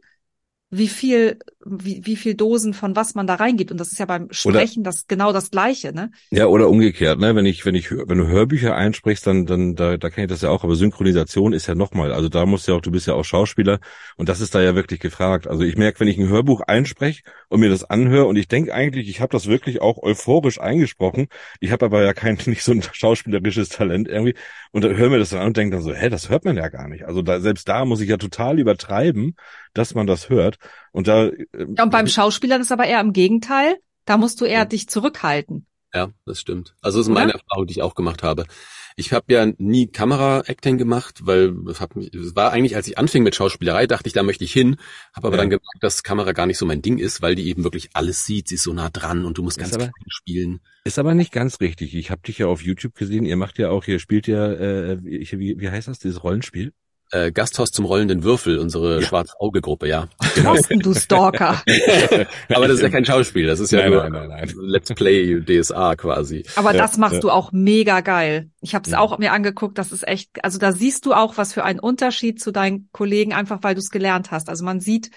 wie viel, wie, wie viel Dosen von was man da reingibt. Und das ist ja beim Sprechen oder, das genau das Gleiche, ne? Ja, oder umgekehrt, ne? Wenn ich, wenn ich, wenn du Hörbücher einsprichst, dann, dann, da, da kenne ich das ja auch. Aber Synchronisation ist ja nochmal. Also da musst du ja auch, du bist ja auch Schauspieler und das ist da ja wirklich gefragt. Also ich merke, wenn ich ein Hörbuch einspreche und mir das anhöre und ich denke eigentlich, ich habe das wirklich auch euphorisch eingesprochen. Ich habe aber ja kein, nicht so ein schauspielerisches Talent irgendwie und höre mir das dann an und denke dann so, hä, das hört man ja gar nicht. Also da, selbst da muss ich ja total übertreiben, dass man das hört. Und da. Äh, ja, und beim Schauspielern ist aber eher im Gegenteil. Da musst du eher ja. dich zurückhalten. Ja, das stimmt. Also das ist meine Erfahrung, die ich auch gemacht habe. Ich habe ja nie Kamera-Acting gemacht, weil es, hat es war eigentlich, als ich anfing mit Schauspielerei, dachte ich, da möchte ich hin, habe aber ja. dann gemerkt, dass Kamera gar nicht so mein Ding ist, weil die eben wirklich alles sieht, sie ist so nah dran und du musst ganz klein spielen. Ist aber nicht ganz richtig. Ich habe dich ja auf YouTube gesehen, ihr macht ja auch, ihr spielt ja, äh, wie, wie heißt das, dieses Rollenspiel? Äh, Gasthaus zum rollenden Würfel, unsere ja. Schwarz-Auge-Gruppe, ja. Genau. du Stalker. Aber das ist ja kein Schauspiel, das ist ja nein, nur nein, nein, Let's Play DSA quasi. Aber ja, das machst ja. du auch mega geil. Ich habe es auch mir angeguckt, das ist echt, also da siehst du auch, was für ein Unterschied zu deinen Kollegen, einfach weil du es gelernt hast. Also man sieht,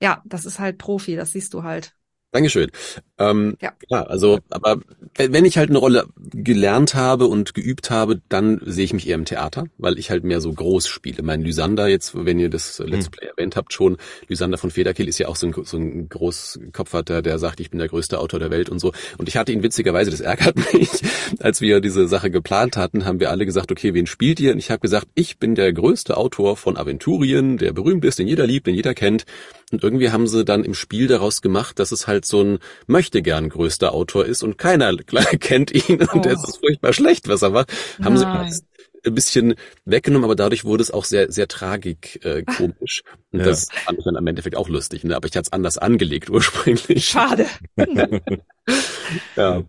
ja, das ist halt Profi, das siehst du halt. Dankeschön. Ähm, ja. ja, also, aber wenn ich halt eine Rolle gelernt habe und geübt habe, dann sehe ich mich eher im Theater, weil ich halt mehr so groß spiele. Mein Lysander jetzt, wenn ihr das Let's hm. Play erwähnt habt schon, Lysander von Federkiel ist ja auch so ein, so ein Großkopfhatter, der sagt, ich bin der größte Autor der Welt und so. Und ich hatte ihn witzigerweise, das ärgert mich, als wir diese Sache geplant hatten, haben wir alle gesagt, okay, wen spielt ihr? Und ich habe gesagt, ich bin der größte Autor von Aventurien, der berühmt ist, den jeder liebt, den jeder kennt. Und irgendwie haben sie dann im Spiel daraus gemacht, dass es halt so ein möchte gern größter Autor ist und keiner kennt ihn und oh. es ist furchtbar schlecht, was er macht. Haben sie ein bisschen weggenommen, aber dadurch wurde es auch sehr, sehr tragik äh, komisch. Und Ja. das fand ich dann am Endeffekt auch lustig, ne? Aber ich hatte es anders angelegt ursprünglich. Schade. Ja.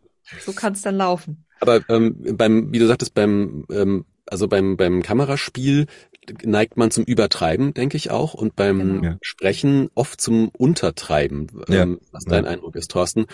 so kann es dann laufen. Aber ähm, beim, wie du sagtest, beim ähm, also beim beim Kameraspiel neigt man zum Übertreiben, denke ich auch, und beim Genau. Sprechen oft zum Untertreiben. Ja. Ähm, was dein Ja. Eindruck ist, Thorsten?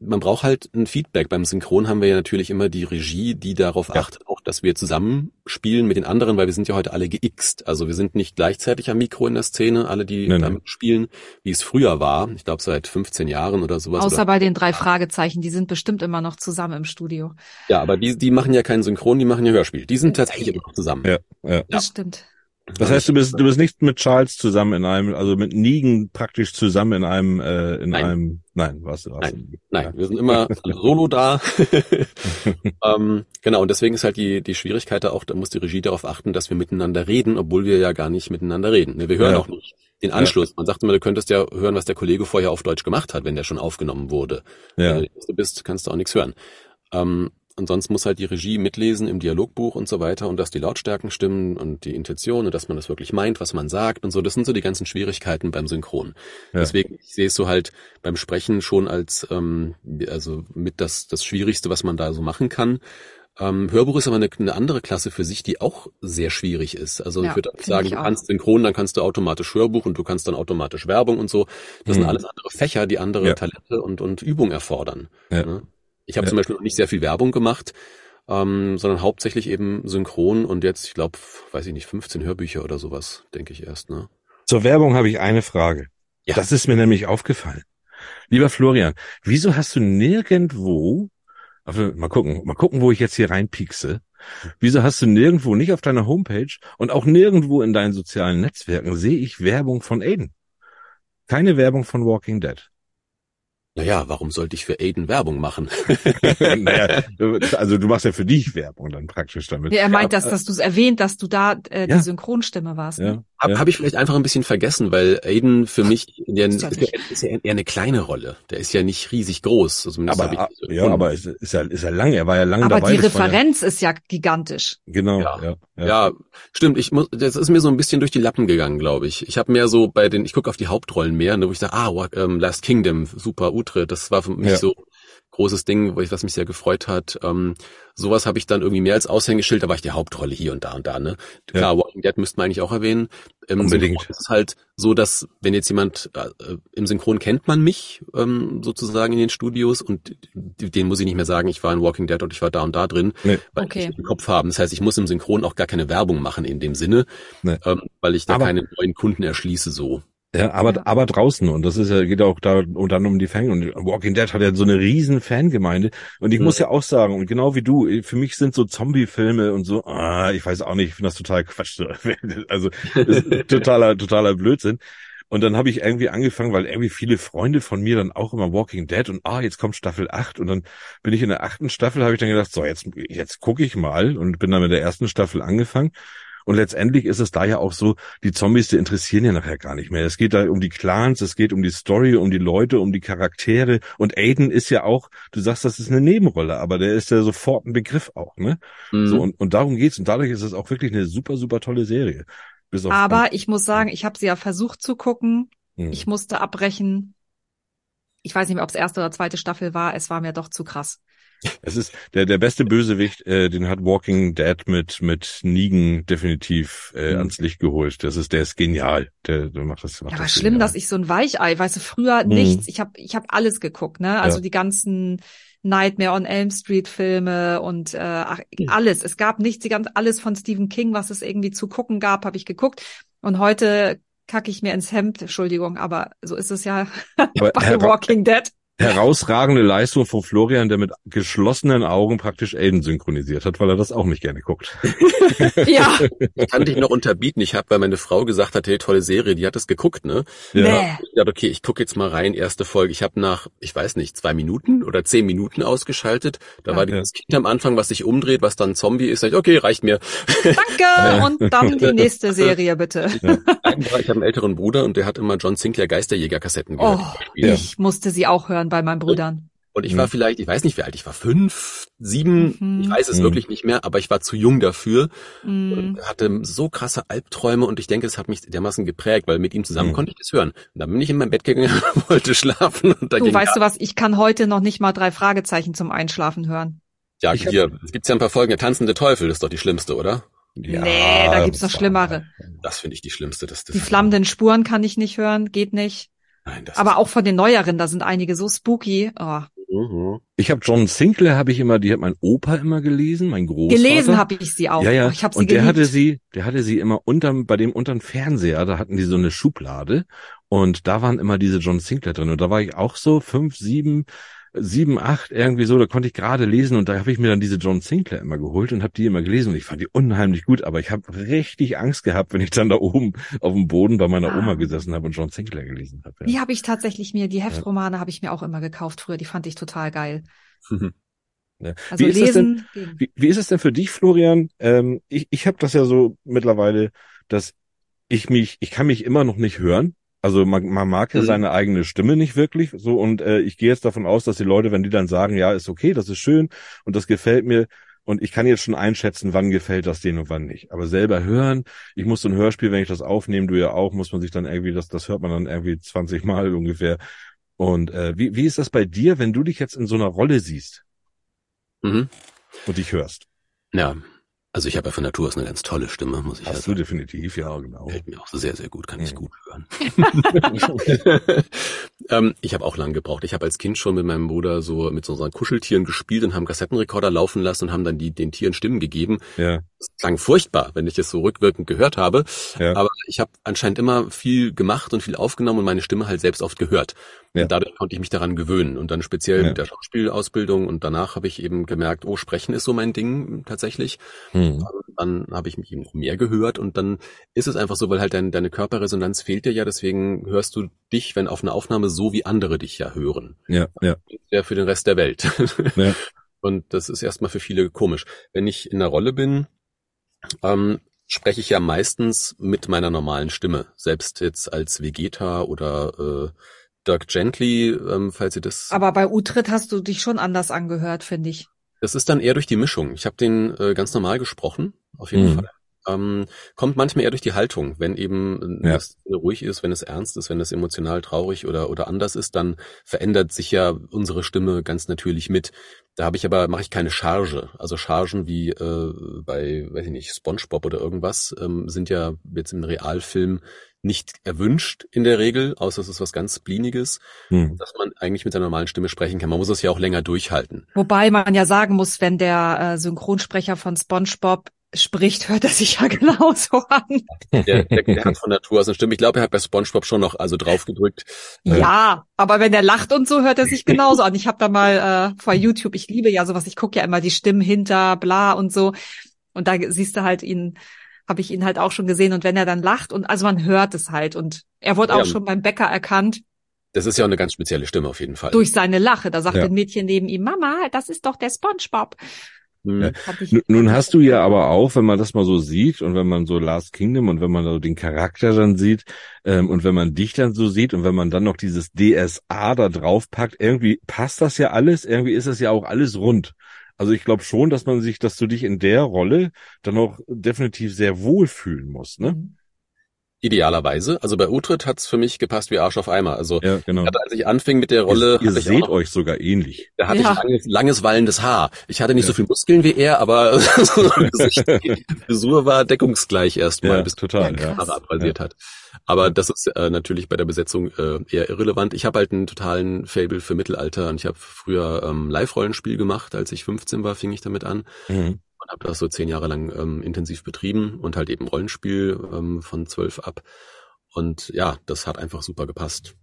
Man braucht halt ein Feedback. Beim Synchron haben wir ja natürlich immer die Regie, die darauf Ja. achtet, auch dass wir zusammenspielen mit den anderen, weil wir sind ja heute alle geixt. Also wir sind nicht gleichzeitig am Mikro in der Szene, alle, die Nee, nee. damit spielen, wie es früher war. Ich glaube seit 15 Jahren oder sowas. Außer oder bei den drei Fragezeichen, die sind bestimmt immer noch zusammen im Studio. Ja, aber die, die machen ja keinen Synchron, die machen ja Hörspiel. Die sind tatsächlich immer noch zusammen. Ja, ja. Das stimmt. Das heißt, du bist, du bist nicht mit Charles zusammen in einem, also mit Negan praktisch zusammen in einem, äh, in Nein. einem, nein, was, was? Nein, nein, wir sind immer alle solo da. ähm, genau, und deswegen ist halt die, die Schwierigkeit da auch, da muss die Regie darauf achten, dass wir miteinander reden, obwohl wir ja gar nicht miteinander reden. Wir hören Ja. auch nicht den Anschluss. Man sagt immer, du könntest ja hören, was der Kollege vorher auf Deutsch gemacht hat, wenn der schon aufgenommen wurde. Wenn Ja, du der Erste bist, kannst du auch nichts hören. Ähm, und sonst muss halt die Regie mitlesen im Dialogbuch und so weiter und dass die Lautstärken stimmen und die Intention und dass man das wirklich meint, was man sagt und so. Das sind so die ganzen Schwierigkeiten beim Synchron. Ja. Deswegen ich sehe es so halt beim Sprechen schon als ähm, also mit das das Schwierigste, was man da so machen kann. Ähm, Hörbuch ist aber eine, eine andere Klasse für sich, die auch sehr schwierig ist. Also Ja, ich würde sagen, ich du kannst synchron, dann kannst du automatisch Hörbuch und du kannst dann automatisch Werbung und so. Das Mhm. sind alles andere Fächer, die andere Ja. Talente und, und Übung erfordern. Ja. Ne? Ich habe Ja. zum Beispiel noch nicht sehr viel Werbung gemacht, ähm, sondern hauptsächlich eben synchron und jetzt, ich glaube, weiß ich nicht, 15 Hörbücher oder sowas, denke ich erst. Ne? Zur Werbung habe ich eine Frage. Ja. Das ist mir nämlich aufgefallen. Lieber Florian, wieso hast du nirgendwo, also mal gucken, mal gucken, wo ich jetzt hier reinpiekse. Wieso hast du nirgendwo, nicht auf deiner Homepage und auch nirgendwo in deinen sozialen Netzwerken sehe ich Werbung von Aiden? Keine Werbung von Walking Dead. Naja, warum sollte ich für Aiden Werbung machen? naja, also du machst ja für dich Werbung dann praktisch damit. Ja, er meint, dass, dass du es erwähnt, dass du da äh, Ja. die Synchronstimme warst. Ne? Ja, Hab, ja. hab ich vielleicht einfach ein bisschen vergessen, weil Aiden für mich der, Ist ist, ja ist ja eher eine kleine Rolle. Der ist ja nicht riesig groß. Also zumindest aber, so ja, aber ist, ist ja, ist ja lang, er war ja lange Aber dabei. die das war ja- Referenz ist ja gigantisch. Genau, Ja. ja. Ja, Ja, stimmt. Ich muss, das ist mir so ein bisschen durch die Lappen gegangen, glaube ich. Ich habe mehr so bei den, ich gucke auf die Hauptrollen mehr, ne, wo ich sage, ah, ähm, Last Kingdom, super, Utre, das war für mich Ja. so großes Ding, wo ich, was mich sehr gefreut hat. Ähm, sowas habe ich dann irgendwie mehr als Aushängeschild, da war ich die Hauptrolle hier und da und da. Ne? Klar, Walking Dead müsste man eigentlich auch erwähnen. Im Unbedingt. Synchron ist es halt so, dass wenn jetzt jemand äh, im Synchron kennt man mich ähm, sozusagen in den Studios und den muss ich nicht mehr sagen, ich war in Walking Dead und ich war da und da drin, Nee. weil Okay. ich im Kopf haben. Das heißt, ich muss im Synchron auch gar keine Werbung machen in dem Sinne, Nee. ähm, weil ich da Aber- keine neuen Kunden erschließe so. Ja, aber, Ja. aber draußen, und das ist ja, geht auch da und dann um die Fan. Und Walking Dead hat ja so eine riesen Fangemeinde. Und ich Mhm. muss ja auch sagen, und genau wie du, für mich sind so Zombie-Filme und so, ah, ich weiß auch nicht, ich finde das total Quatsch. so. Also totaler, totaler Blödsinn. Und dann habe ich irgendwie angefangen, weil irgendwie viele Freunde von mir dann auch immer Walking Dead und ah, jetzt kommt Staffel 8 und dann bin ich in der achten Staffel, habe ich dann gedacht, so, jetzt, jetzt gucke ich mal und bin dann mit der ersten Staffel angefangen. Und letztendlich ist es da ja auch so, die Zombies, die interessieren ja nachher gar nicht mehr. Es geht da um die Clans, es geht um die Story, um die Leute, um die Charaktere. Und Aiden ist ja auch, du sagst, das ist eine Nebenrolle, aber der ist ja sofort ein Begriff auch, ne? Mhm. So, und, und darum geht's. Und dadurch ist es auch wirklich eine super, super tolle Serie. Aber ich muss sagen, ich habe sie ja versucht zu gucken. Hm. Ich musste abbrechen. Ich weiß nicht mehr, ob es erste oder zweite Staffel war. Es war mir doch zu krass. Es ist der der beste Bösewicht, äh, den hat Walking Dead mit mit Negan definitiv äh, Mhm. ans Licht geholt. Das ist der ist genial. Der, der macht das. Macht Ja, aber das schlimm, genial. dass ich so ein Weichei, weißt du, früher Mhm. nichts. Ich habe ich hab alles geguckt, ne? Also Ja. die ganzen Nightmare on Elm Street Filme und äh, ach, alles. Es gab nichts, die ganz alles von Stephen King, was es irgendwie zu gucken gab, habe ich geguckt. Und heute kacke ich mir ins Hemd, Entschuldigung, aber so ist es ja Aber bei Walking Dead. Herausragende Leistung von Florian, der mit geschlossenen Augen praktisch Aiden synchronisiert hat, weil er das auch nicht gerne guckt. Ja, Ich kann dich noch unterbieten. Ich habe, weil meine Frau gesagt hat, hey, tolle Serie, die hat es geguckt, ne? nee. Ich dachte, okay, ich gucke jetzt mal rein, erste Folge. Ich habe nach, ich weiß nicht, zwei Minuten oder zehn Minuten ausgeschaltet. Da Ja. war dieses Kind am Anfang, was sich umdreht, was dann ein Zombie ist. Sag ich, okay, reicht mir. Danke und dann die nächste Serie bitte. Ich habe einen älteren Bruder und der hat immer John Sinclair Geisterjäger-Kassetten gehört. Oh, Ja. ich musste sie auch hören bei meinen Brüdern. Und ich war Mhm. vielleicht, ich weiß nicht wie alt, ich war fünf, sieben, Mhm. ich weiß es Mhm. wirklich nicht mehr, aber ich war zu jung dafür Mm. und hatte so krasse Albträume und ich denke, es hat mich dermaßen geprägt, weil mit ihm zusammen Mhm. konnte ich das hören. Und dann bin ich in mein Bett gegangen und wollte schlafen und da Du, ging weißt du was, ich kann heute noch nicht mal drei Fragezeichen zum Einschlafen hören. ja, Ich hier, es gibt ja ein paar Folgen, der tanzende Teufel ist doch die schlimmste, oder? Ja, nee, da gibt's noch war- schlimmere. Das finde ich die schlimmste. Das, das Die flammenden Spuren kann ich nicht hören, geht nicht. Nein, das Aber auch von den neueren, da sind einige so spooky. Oh. Mhm. Ich habe John Sinclair habe ich immer, die hat mein Opa immer gelesen, mein Großvater. Gelesen habe ich sie auch. Ja, ja. Oh, ich habe sie und der geliebt. hatte sie, der hatte sie immer unterm, bei dem unterm Fernseher, da hatten die so eine Schublade und da waren immer diese John Sinclair drin und da war ich auch so fünf, sieben, sieben, acht irgendwie so, da konnte ich gerade lesen und da habe ich mir dann diese John Sinclair immer geholt und habe die immer gelesen und ich fand die unheimlich gut, aber ich habe richtig Angst gehabt, wenn ich dann da oben auf dem Boden bei meiner Ah. Oma gesessen habe und John Sinclair gelesen habe. Die habe ich tatsächlich mir, die Heftromane habe ich mir auch immer gekauft früher. Die fand ich total geil. Ja. Also Wie ist denn- lesen. ging. Wie, wie ist es denn für dich, Florian? Ähm, ich ich habe das ja so mittlerweile, dass ich mich, ich kann mich immer noch nicht hören. Also man, man mag ja Mhm. seine eigene Stimme nicht wirklich so und äh, ich gehe jetzt davon aus, dass die Leute, wenn die dann sagen, ja, ist okay, das ist schön und das gefällt mir und ich kann jetzt schon einschätzen, wann gefällt das denen und wann nicht. Aber selber hören, ich muss so ein Hörspiel, wenn ich das aufnehme, du ja auch, muss man sich dann irgendwie, das, das hört man dann irgendwie 20 Mal ungefähr. Und äh, wie, wie ist das bei dir, wenn du dich jetzt in so einer Rolle siehst Mhm. und dich hörst? Ja, also ich habe ja von Natur aus eine ganz tolle Stimme, muss ich Hast also du definitiv, ja, genau. Gefällt mir auch sehr, sehr gut, kann ich Mhm. gut hören. ähm, ich habe auch lange gebraucht. Ich habe als Kind schon mit meinem Bruder so mit so unseren Kuscheltieren gespielt und haben Kassettenrekorder laufen lassen und haben dann die den Tieren Stimmen gegeben. Ja, Das klang furchtbar, wenn ich es so rückwirkend gehört habe. ja. Aber ich habe anscheinend immer viel gemacht und viel aufgenommen und meine Stimme halt selbst oft gehört. Ja. Und dadurch konnte ich mich daran gewöhnen. Und dann speziell Ja. mit der Schauspielausbildung und danach habe ich eben gemerkt, oh, Sprechen ist so mein Ding tatsächlich. Hm. Dann habe ich mich eben noch mehr gehört und dann ist es einfach so, weil halt dein, deine Körperresonanz fehlt dir ja, deswegen hörst du dich, wenn auf einer Aufnahme, so wie andere dich ja hören. Ja, ja, Der für den Rest der Welt. Ja. Und das ist erstmal für viele komisch. Wenn ich in der Rolle bin, ähm, spreche ich ja meistens mit meiner normalen Stimme. Selbst jetzt als Vegeta oder äh, Dirk Gently, ähm, falls ihr das. Aber bei Utrecht hast du dich schon anders angehört, finde ich. Das ist dann eher durch die Mischung. Ich habe den äh, ganz normal gesprochen, auf jeden Mhm. Fall. Ähm, kommt manchmal eher durch die Haltung. Wenn eben äh, Ja. das ruhig ist, wenn es ernst ist, wenn es emotional traurig oder oder anders ist, dann verändert sich ja unsere Stimme ganz natürlich mit. Da habe ich aber mache ich keine Charge. Also Chargen wie äh, bei weiß ich nicht SpongeBob oder irgendwas ähm, sind ja jetzt im Realfilm nicht erwünscht in der Regel, außer es ist was ganz Spliniges, Hm. dass man eigentlich mit der normalen Stimme sprechen kann. Man muss es ja auch länger durchhalten. Wobei man ja sagen muss, wenn der äh, Synchronsprecher von SpongeBob spricht, hört er sich ja genauso an. Der, der, der hat von Natur aus eine Stimme. Ich glaube, er hat bei SpongeBob schon noch also draufgedrückt. Ja. Ja, aber wenn er lacht und so, hört er sich genauso an. Ich habe da mal äh, vor YouTube, ich liebe ja sowas, ich gucke ja immer die Stimmen hinter, bla und so. Und da siehst du halt ihn, habe ich ihn halt auch schon gesehen. Und wenn er dann lacht und also man hört es halt. Und er wurde Ja. auch schon beim Bäcker erkannt Das ist ja auch eine ganz spezielle Stimme auf jeden Fall. durch seine Lache. Da sagt Ja. ein Mädchen neben ihm, Mama, das ist doch der SpongeBob. Hm. Ja. Fand ich- Nun- hast du ja aber auch, wenn man das mal so sieht und wenn man so Last Kingdom und wenn man so den Charakter dann sieht ähm, und wenn man dich dann so sieht und wenn man dann noch dieses DSA da drauf packt, irgendwie passt das ja alles, irgendwie ist das ja auch alles rund. Also ich glaube schon, dass man sich, dass du dich in der Rolle dann auch definitiv sehr wohl fühlen musst, ne? Mhm. Idealerweise. Also bei Utrecht hat's für mich gepasst wie Arsch auf Eimer. Also Ja, genau. hatte, als ich anfing mit der Rolle, ihr auch seht noch, euch sogar ähnlich. da hatte Ja. ich langes, langes wallendes Haar. Ich hatte nicht Ja. so viel Muskeln wie er, aber so Gesicht, die Frisur war deckungsgleich erstmal, Ja, bis total, ja. Kamera abrasiert hat. Aber das ist äh, natürlich bei der Besetzung äh, eher irrelevant. Ich habe halt einen totalen Fable für Mittelalter und ich habe früher ähm, Live-Rollenspiel gemacht. Als ich 15 war, fing ich damit an. Mhm. Und habe das so zehn Jahre lang ähm, intensiv betrieben und halt eben Rollenspiel ähm, von zwölf ab. Und ja, das hat einfach super gepasst.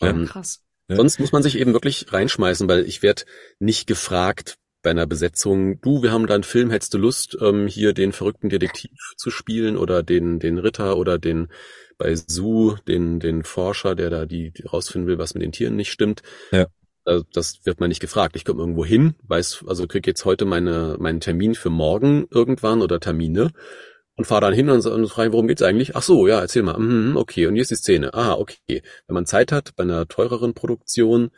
Ja. Ähm, Krass. Ja. Sonst muss man sich eben wirklich reinschmeißen, weil ich werde nicht gefragt bei einer Besetzung, du, wir haben da einen Film, hättest du Lust, ähm, hier den verrückten Detektiv zu spielen oder den, den Ritter oder den bei Sue, den, den Forscher, der da die, die rausfinden will, was mit den Tieren nicht stimmt. Ja. Also das wird man nicht gefragt. Ich komme irgendwo hin, weiß, also krieg jetzt heute meine, meinen Termin für morgen irgendwann oder Termine und fahre dann hin und, und frage, worum geht's eigentlich? Ach so, ja, erzähl mal. Mhm, okay, und hier ist die Szene. Ah, okay. Wenn man Zeit hat bei einer teureren Produktion,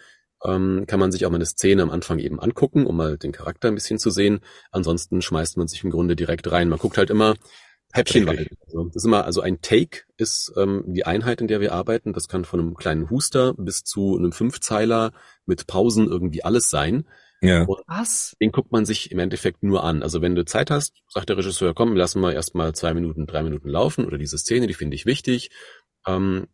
ähm, kann man sich auch mal eine Szene am Anfang eben angucken, um mal den Charakter ein bisschen zu sehen. Ansonsten schmeißt man sich im Grunde direkt rein. Man guckt halt immer häppchenweise. Also, das ist immer, also ein Take ist ähm, die Einheit, in der wir arbeiten. Das kann von einem kleinen Huster bis zu einem Fünfzeiler mit Pausen irgendwie alles sein. Ja. Und Was? den guckt man sich im Endeffekt nur an. Also wenn du Zeit hast, sagt der Regisseur, komm, lassen wir erstmal zwei Minuten, drei Minuten laufen oder diese Szene, die finde ich wichtig. Ähm,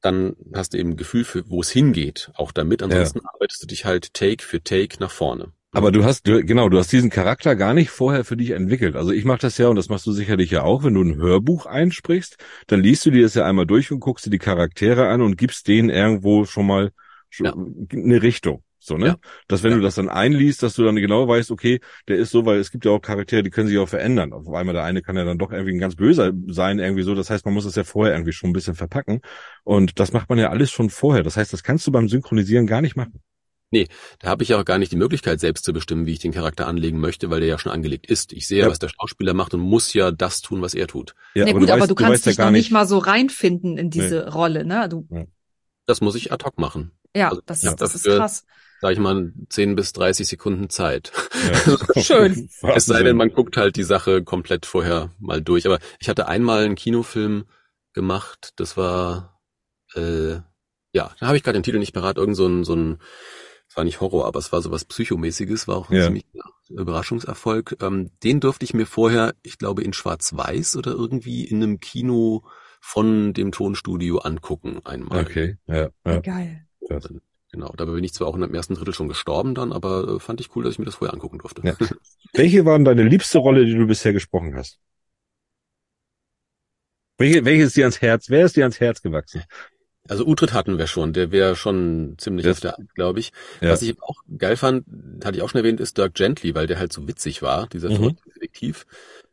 dann hast du eben ein Gefühl für, wo es hingeht, auch damit. Ansonsten arbeitest du dich halt Take für Take nach vorne. Aber du hast, du, genau, du hast diesen Charakter gar nicht vorher für dich entwickelt. Also ich mache das ja, und das machst du sicherlich ja auch, wenn du ein Hörbuch einsprichst, dann liest du dir das ja einmal durch und guckst dir die Charaktere an und gibst denen irgendwo schon mal schon Ja. eine Richtung. So, ne? Ja. Dass wenn Ja. du das dann einliest, dass du dann genau weißt, okay, der ist so, weil es gibt ja auch Charaktere, die können sich auch verändern. Auf einmal der eine kann ja dann doch irgendwie ein ganz böser sein, irgendwie so. Das heißt, man muss das ja vorher irgendwie schon ein bisschen verpacken. Und das macht man ja alles schon vorher. Das heißt, das kannst du beim Synchronisieren gar nicht machen. Da habe ich ja auch gar nicht die Möglichkeit, selbst zu bestimmen, wie ich den Charakter anlegen möchte, weil der ja schon angelegt ist. Ich sehe, Ja. was der Schauspieler macht und muss ja das tun, was er tut. Ja, Na gut, aber du kannst weißt ja dich gar noch nicht mal so reinfinden in diese Rolle, ne? Du, Das muss ich ad hoc machen. ja, Also, das, ja, das ist krass. Sag ich mal, 10 bis 30 Sekunden Zeit. Ja. Schön. Es sei denn, man guckt halt die Sache komplett vorher mal durch. Aber ich hatte einmal einen Kinofilm gemacht, das war, äh, ja, da habe ich gerade den Titel nicht parat, irgend so ein, so ein, war nicht Horror, aber es war sowas Psychomäßiges, war auch ein Ja. ziemlich Überraschungserfolg. Ähm, den durfte ich mir vorher, ich glaube, in Schwarz-Weiß oder irgendwie in einem Kino von dem Tonstudio angucken einmal. Okay, ja. ja. Geil. Genau, dabei bin ich zwar auch im ersten Drittel schon gestorben dann, aber äh, fand ich cool, dass ich mir das vorher angucken durfte. Ja. Welche waren deine liebste Rolle, die du bisher gesprochen hast? Welche, welche ist dir ans Herz? Wer ist dir ans Herz gewachsen? Also Utrecht hatten wir schon, der wäre schon ziemlich Das- auf der, glaube ich. Ja. Was ich auch geil fand, hatte ich auch schon erwähnt, ist Dirk Gently, weil der halt so witzig war, dieser Mhm. Detektiv.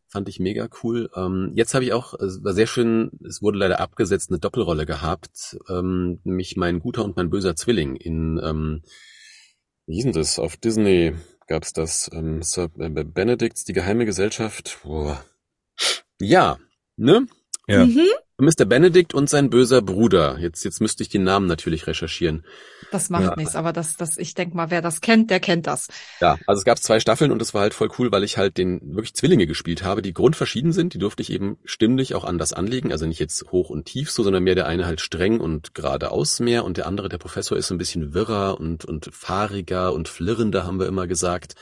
Fand ich mega cool. Ähm, jetzt habe ich auch, es war sehr schön, es wurde leider abgesetzt, eine Doppelrolle gehabt, ähm, nämlich mein guter und mein böser Zwilling in, ähm, wie hieß denn das, auf Disney gab's das, ähm, Sir Benedicts, die geheime Gesellschaft. Boah. Ja, ne? Ja. Mhm. Mr. Benedict und sein böser Bruder. Jetzt, jetzt müsste ich den Namen natürlich recherchieren. Das macht Ja. nichts, aber das, das, ich denk mal, wer das kennt, der kennt das. Ja, also es gab zwei Staffeln und es war halt voll cool, weil ich halt den wirklich Zwillinge gespielt habe, die grundverschieden sind. Die durfte ich eben stimmlich auch anders anlegen. Also nicht jetzt hoch und tief so, sondern mehr der eine halt streng und geradeaus mehr und der andere, der Professor, ist so ein bisschen wirrer und, und fahriger und flirrender, haben wir immer gesagt.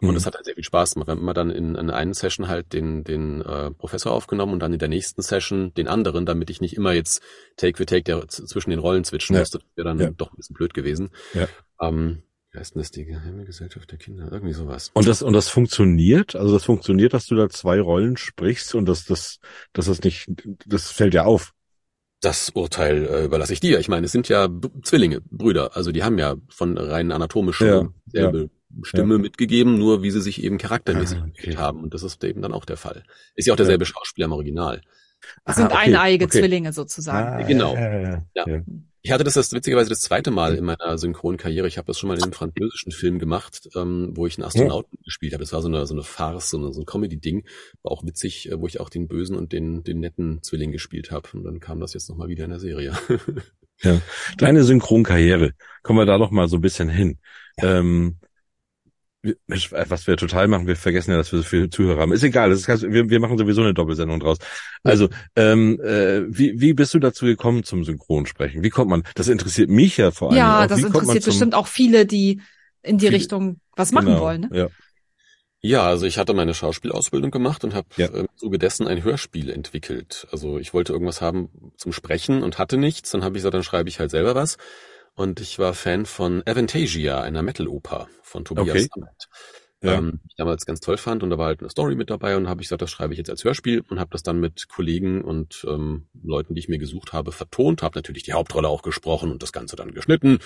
Und Mhm. es hat halt sehr viel Spaß gemacht. Wir haben immer dann in, in einer Session halt den, den äh, Professor aufgenommen und dann in der nächsten Session den anderen, damit ich nicht immer jetzt Take für Take der, zwischen den Rollen switchen Ja. musste. Das wäre dann Ja. doch ein bisschen blöd gewesen. Ja. Ähm, wie heißt denn das? Die Geheime Gesellschaft der Kinder? Irgendwie sowas. Und das, und das funktioniert? Also das funktioniert, dass du da zwei Rollen sprichst und das, das, dass das nicht, das fällt ja auf. Das Urteil äh, überlasse ich dir. Ich meine, es sind ja B Zwillinge, Brüder. Also die haben ja von rein anatomischer Ja, selbe Stimme mitgegeben, nur wie sie sich eben charaktermäßig Ah, okay. entwickelt haben. Und das ist eben dann auch der Fall. Ist ja auch derselbe Schauspieler im Original. Das sind Ah, okay, eineiige okay. Zwillinge sozusagen. Ah, Genau. Ja, ja, ja. Ja. Ich hatte das, das witzigerweise das zweite Mal in meiner Synchronkarriere. Ich habe das schon mal in einem französischen Film gemacht, ähm, wo ich einen Astronauten gespielt habe. Das war so eine, so eine Farce, so, eine, so ein Comedy-Ding. War auch witzig, äh, wo ich auch den bösen und den, den netten Zwilling gespielt habe. Und dann kam das jetzt nochmal wieder in der Serie. Deine Synchronkarriere. Kommen wir da doch mal so ein bisschen hin. Ähm, wir- was wir total machen, wir vergessen ja, dass wir so viele Zuhörer haben. Ist egal, das ist, wir, wir machen sowieso eine Doppelsendung draus. Also, ähm, äh, wie, wie bist du dazu gekommen zum Synchronsprechen? Wie kommt man, das interessiert mich ja vor allem. Ja, auch. das wie interessiert zum, bestimmt auch viele, die in die Viele- Richtung was machen genau, wollen. Ne? Ja. Ja, also ich hatte meine Schauspielausbildung gemacht und habe Ja. äh, im Zuge dessen ein Hörspiel entwickelt. Also ich wollte irgendwas haben zum Sprechen und hatte nichts. Dann habe ich gesagt, dann schreibe ich halt selber was. Und ich war Fan von Avantasia, einer Metal-Oper von Tobias Okay. Sammet. Ja. Ähm, ich damals ganz toll fand und da war halt eine Story mit dabei und habe ich gesagt, das schreibe ich jetzt als Hörspiel und habe das dann mit Kollegen und ähm, Leuten, die ich mir gesucht habe, vertont, habe natürlich die Hauptrolle auch gesprochen und das Ganze dann geschnitten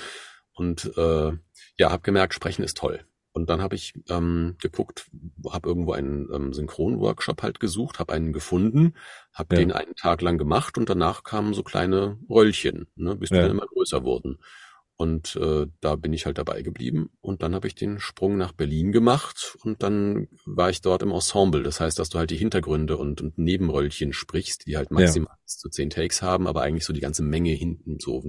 und äh, ja, habe gemerkt, sprechen ist toll. Und dann habe ich ähm, geguckt, habe irgendwo einen ähm, Synchronworkshop halt gesucht, habe einen gefunden, habe Ja. den einen Tag lang gemacht und danach kamen so kleine Röllchen, ne, bis die Ja. dann immer größer wurden. Und äh, da bin ich halt dabei geblieben. Und dann habe ich den Sprung nach Berlin gemacht und dann war ich dort im Ensemble. Das heißt, dass du halt die Hintergründe und, und Nebenröllchen sprichst, die halt maximal ja. zu zehn Takes haben, aber eigentlich so die ganze Menge hinten so.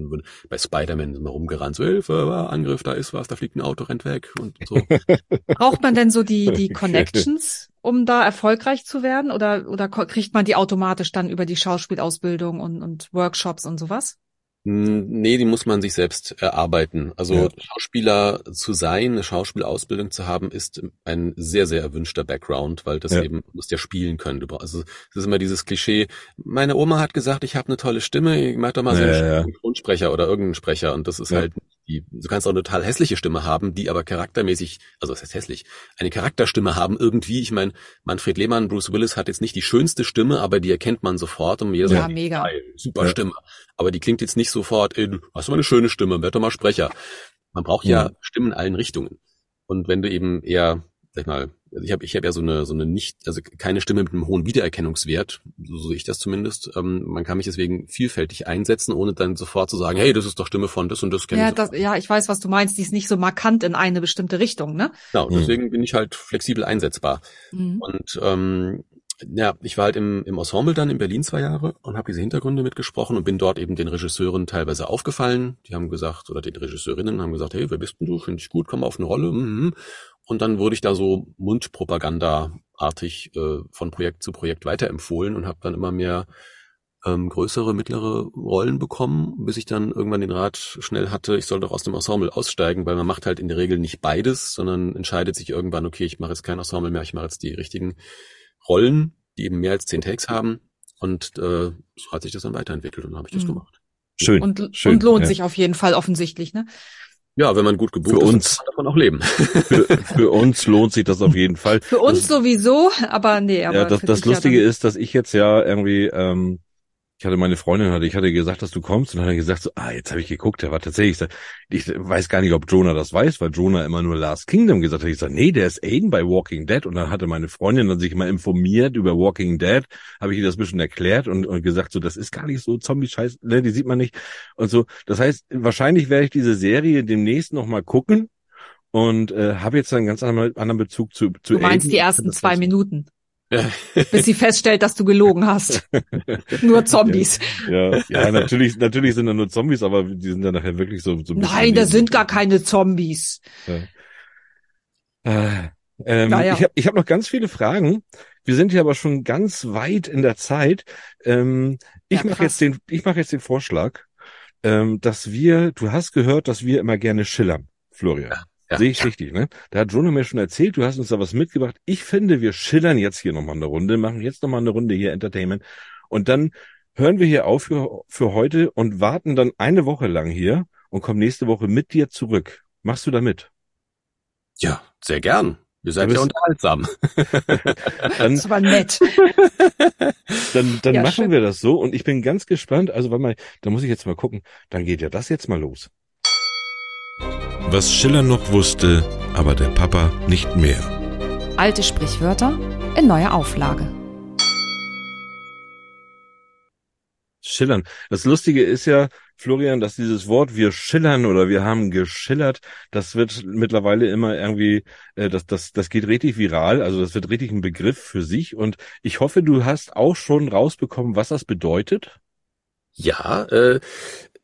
Bei Spider-Man sind wir rumgerannt, so Hilfe, Angriff, da ist was, da fliegt ein Auto, rennt weg und so. Braucht man denn so die, die Connections, um da erfolgreich zu werden? Oder, oder kriegt man die automatisch dann über die Schauspielausbildung und, und Workshops und sowas? Nee, die muss man sich selbst erarbeiten. Also ja. Schauspieler zu sein, eine Schauspielausbildung zu haben, ist ein sehr, sehr erwünschter Background, weil das ja. eben, du musst ja spielen können. Du brauchst, also es ist immer dieses Klischee, meine Oma hat gesagt, ich habe eine tolle Stimme, ich mach doch mal so einen ja, Synchronsprecher oder irgendeinen Sprecher und das ist halt die, du kannst auch eine total hässliche Stimme haben, die aber charaktermäßig, also was heißt hässlich, eine Charakterstimme haben irgendwie. Ich meine, Manfred Lehmann, Bruce Willis hat jetzt nicht die schönste Stimme, aber die erkennt man sofort und jeder ja, sagt, mega. Geil, super ja. Stimme. Aber die klingt jetzt nicht sofort in, hast du mal eine schöne Stimme, werd doch mal Sprecher. Man braucht ja, ja Stimmen in allen Richtungen. Und wenn du eben eher, sag ich mal, also ich habe ich hab ja so eine so eine nicht also keine Stimme mit einem hohen Wiedererkennungswert, so sehe ich das zumindest. Ähm, man kann mich deswegen vielfältig einsetzen, ohne dann sofort zu sagen, hey, das ist doch Stimme von das und das kenne ja, ich. Das, ja, ich weiß, was du meinst. Die ist nicht so markant in eine bestimmte Richtung, ne? Genau, mhm. deswegen bin ich halt flexibel einsetzbar. Mhm. Und ähm, ja, ich war halt im, im Ensemble dann in Berlin zwei Jahre und habe diese Hintergründe mitgesprochen und bin dort eben den Regisseuren teilweise aufgefallen. Die haben gesagt, oder den Regisseurinnen haben gesagt, hey, wer bist denn du? Finde ich gut, komm auf eine Rolle. Mhm. Und dann wurde ich da so Mundpropaganda-artig äh, von Projekt zu Projekt weiterempfohlen und habe dann immer mehr ähm, größere, mittlere Rollen bekommen, bis ich dann irgendwann den Rat schnell hatte, ich soll doch aus dem Ensemble aussteigen, weil man macht halt in der Regel nicht beides, sondern entscheidet sich irgendwann, okay, ich mache jetzt kein Ensemble mehr, ich mache jetzt die richtigen Rollen, die eben mehr als zehn Takes haben. Und äh, so hat sich das dann weiterentwickelt und dann habe ich das mhm. gemacht. Schön. Und, schön, und lohnt ja. sich auf jeden Fall offensichtlich, ne? Ja, wenn man gut gebucht für ist, uns, kann man davon auch leben. Für, für, uns lohnt sich das auf jeden Fall. Für uns das, sowieso, aber nee. Aber ja, das, das Lustige ja ist, dass ich jetzt ja irgendwie ähm, ich hatte meine Freundin hatte, ich hatte gesagt, dass du kommst und dann hat er gesagt so, ah, jetzt habe ich geguckt, der war tatsächlich, ich weiß gar nicht, ob Jonah das weiß, weil Jonah immer nur Last Kingdom gesagt hat. Ich sage, nee, der ist Aiden bei Walking Dead und dann hatte meine Freundin dann sich mal informiert über Walking Dead, habe ich ihr das ein bisschen erklärt und, und gesagt so, das ist gar nicht so Zombie-Scheiß, ne, die sieht man nicht und so. Das heißt, wahrscheinlich werde ich diese Serie demnächst noch mal gucken und äh, habe jetzt einen ganz anderen, anderen Bezug zu, zu Du meinst Aiden. die ersten zwei Minuten? Bis sie feststellt, dass du gelogen hast. nur Zombies. Ja, ja, ja, natürlich, natürlich sind da nur Zombies, aber die sind dann nachher wirklich so. so Nein, da sind gar keine Zombies. Ja. Äh, ähm, naja. Ich habe ich hab noch ganz viele Fragen. Wir sind hier aber schon ganz weit in der Zeit. Ähm, ich ja, mache jetzt den, ich mache jetzt den Vorschlag, ähm, dass wir, du hast gehört, dass wir immer gerne schillern, Florian. Ja. Ja. Sehe ich richtig, ne? Da hat Jonah mir schon erzählt, du hast uns da was mitgebracht. Ich finde, wir schillern jetzt hier nochmal eine Runde, machen jetzt nochmal eine Runde hier Entertainment und dann hören wir hier auf für, für heute und warten dann eine Woche lang hier und kommen nächste Woche mit dir zurück. Machst du da mit? Ja, sehr gern. Ihr seid ja unterhaltsam. dann, das war nett. Dann, dann ja, machen schön. wir das so und ich bin ganz gespannt. Also, warte mal, da muss ich jetzt mal gucken. Dann geht ja das jetzt mal los. Was Schiller noch wusste, aber der Papa nicht mehr. Alte Sprichwörter in neuer Auflage. Schillern. Das Lustige ist ja, Florian, dass dieses Wort wir schillern oder wir haben geschillert, das wird mittlerweile immer irgendwie, äh, das, das, das geht richtig viral, also das wird richtig ein Begriff für sich und ich hoffe, du hast auch schon rausbekommen, was das bedeutet. Ja, äh,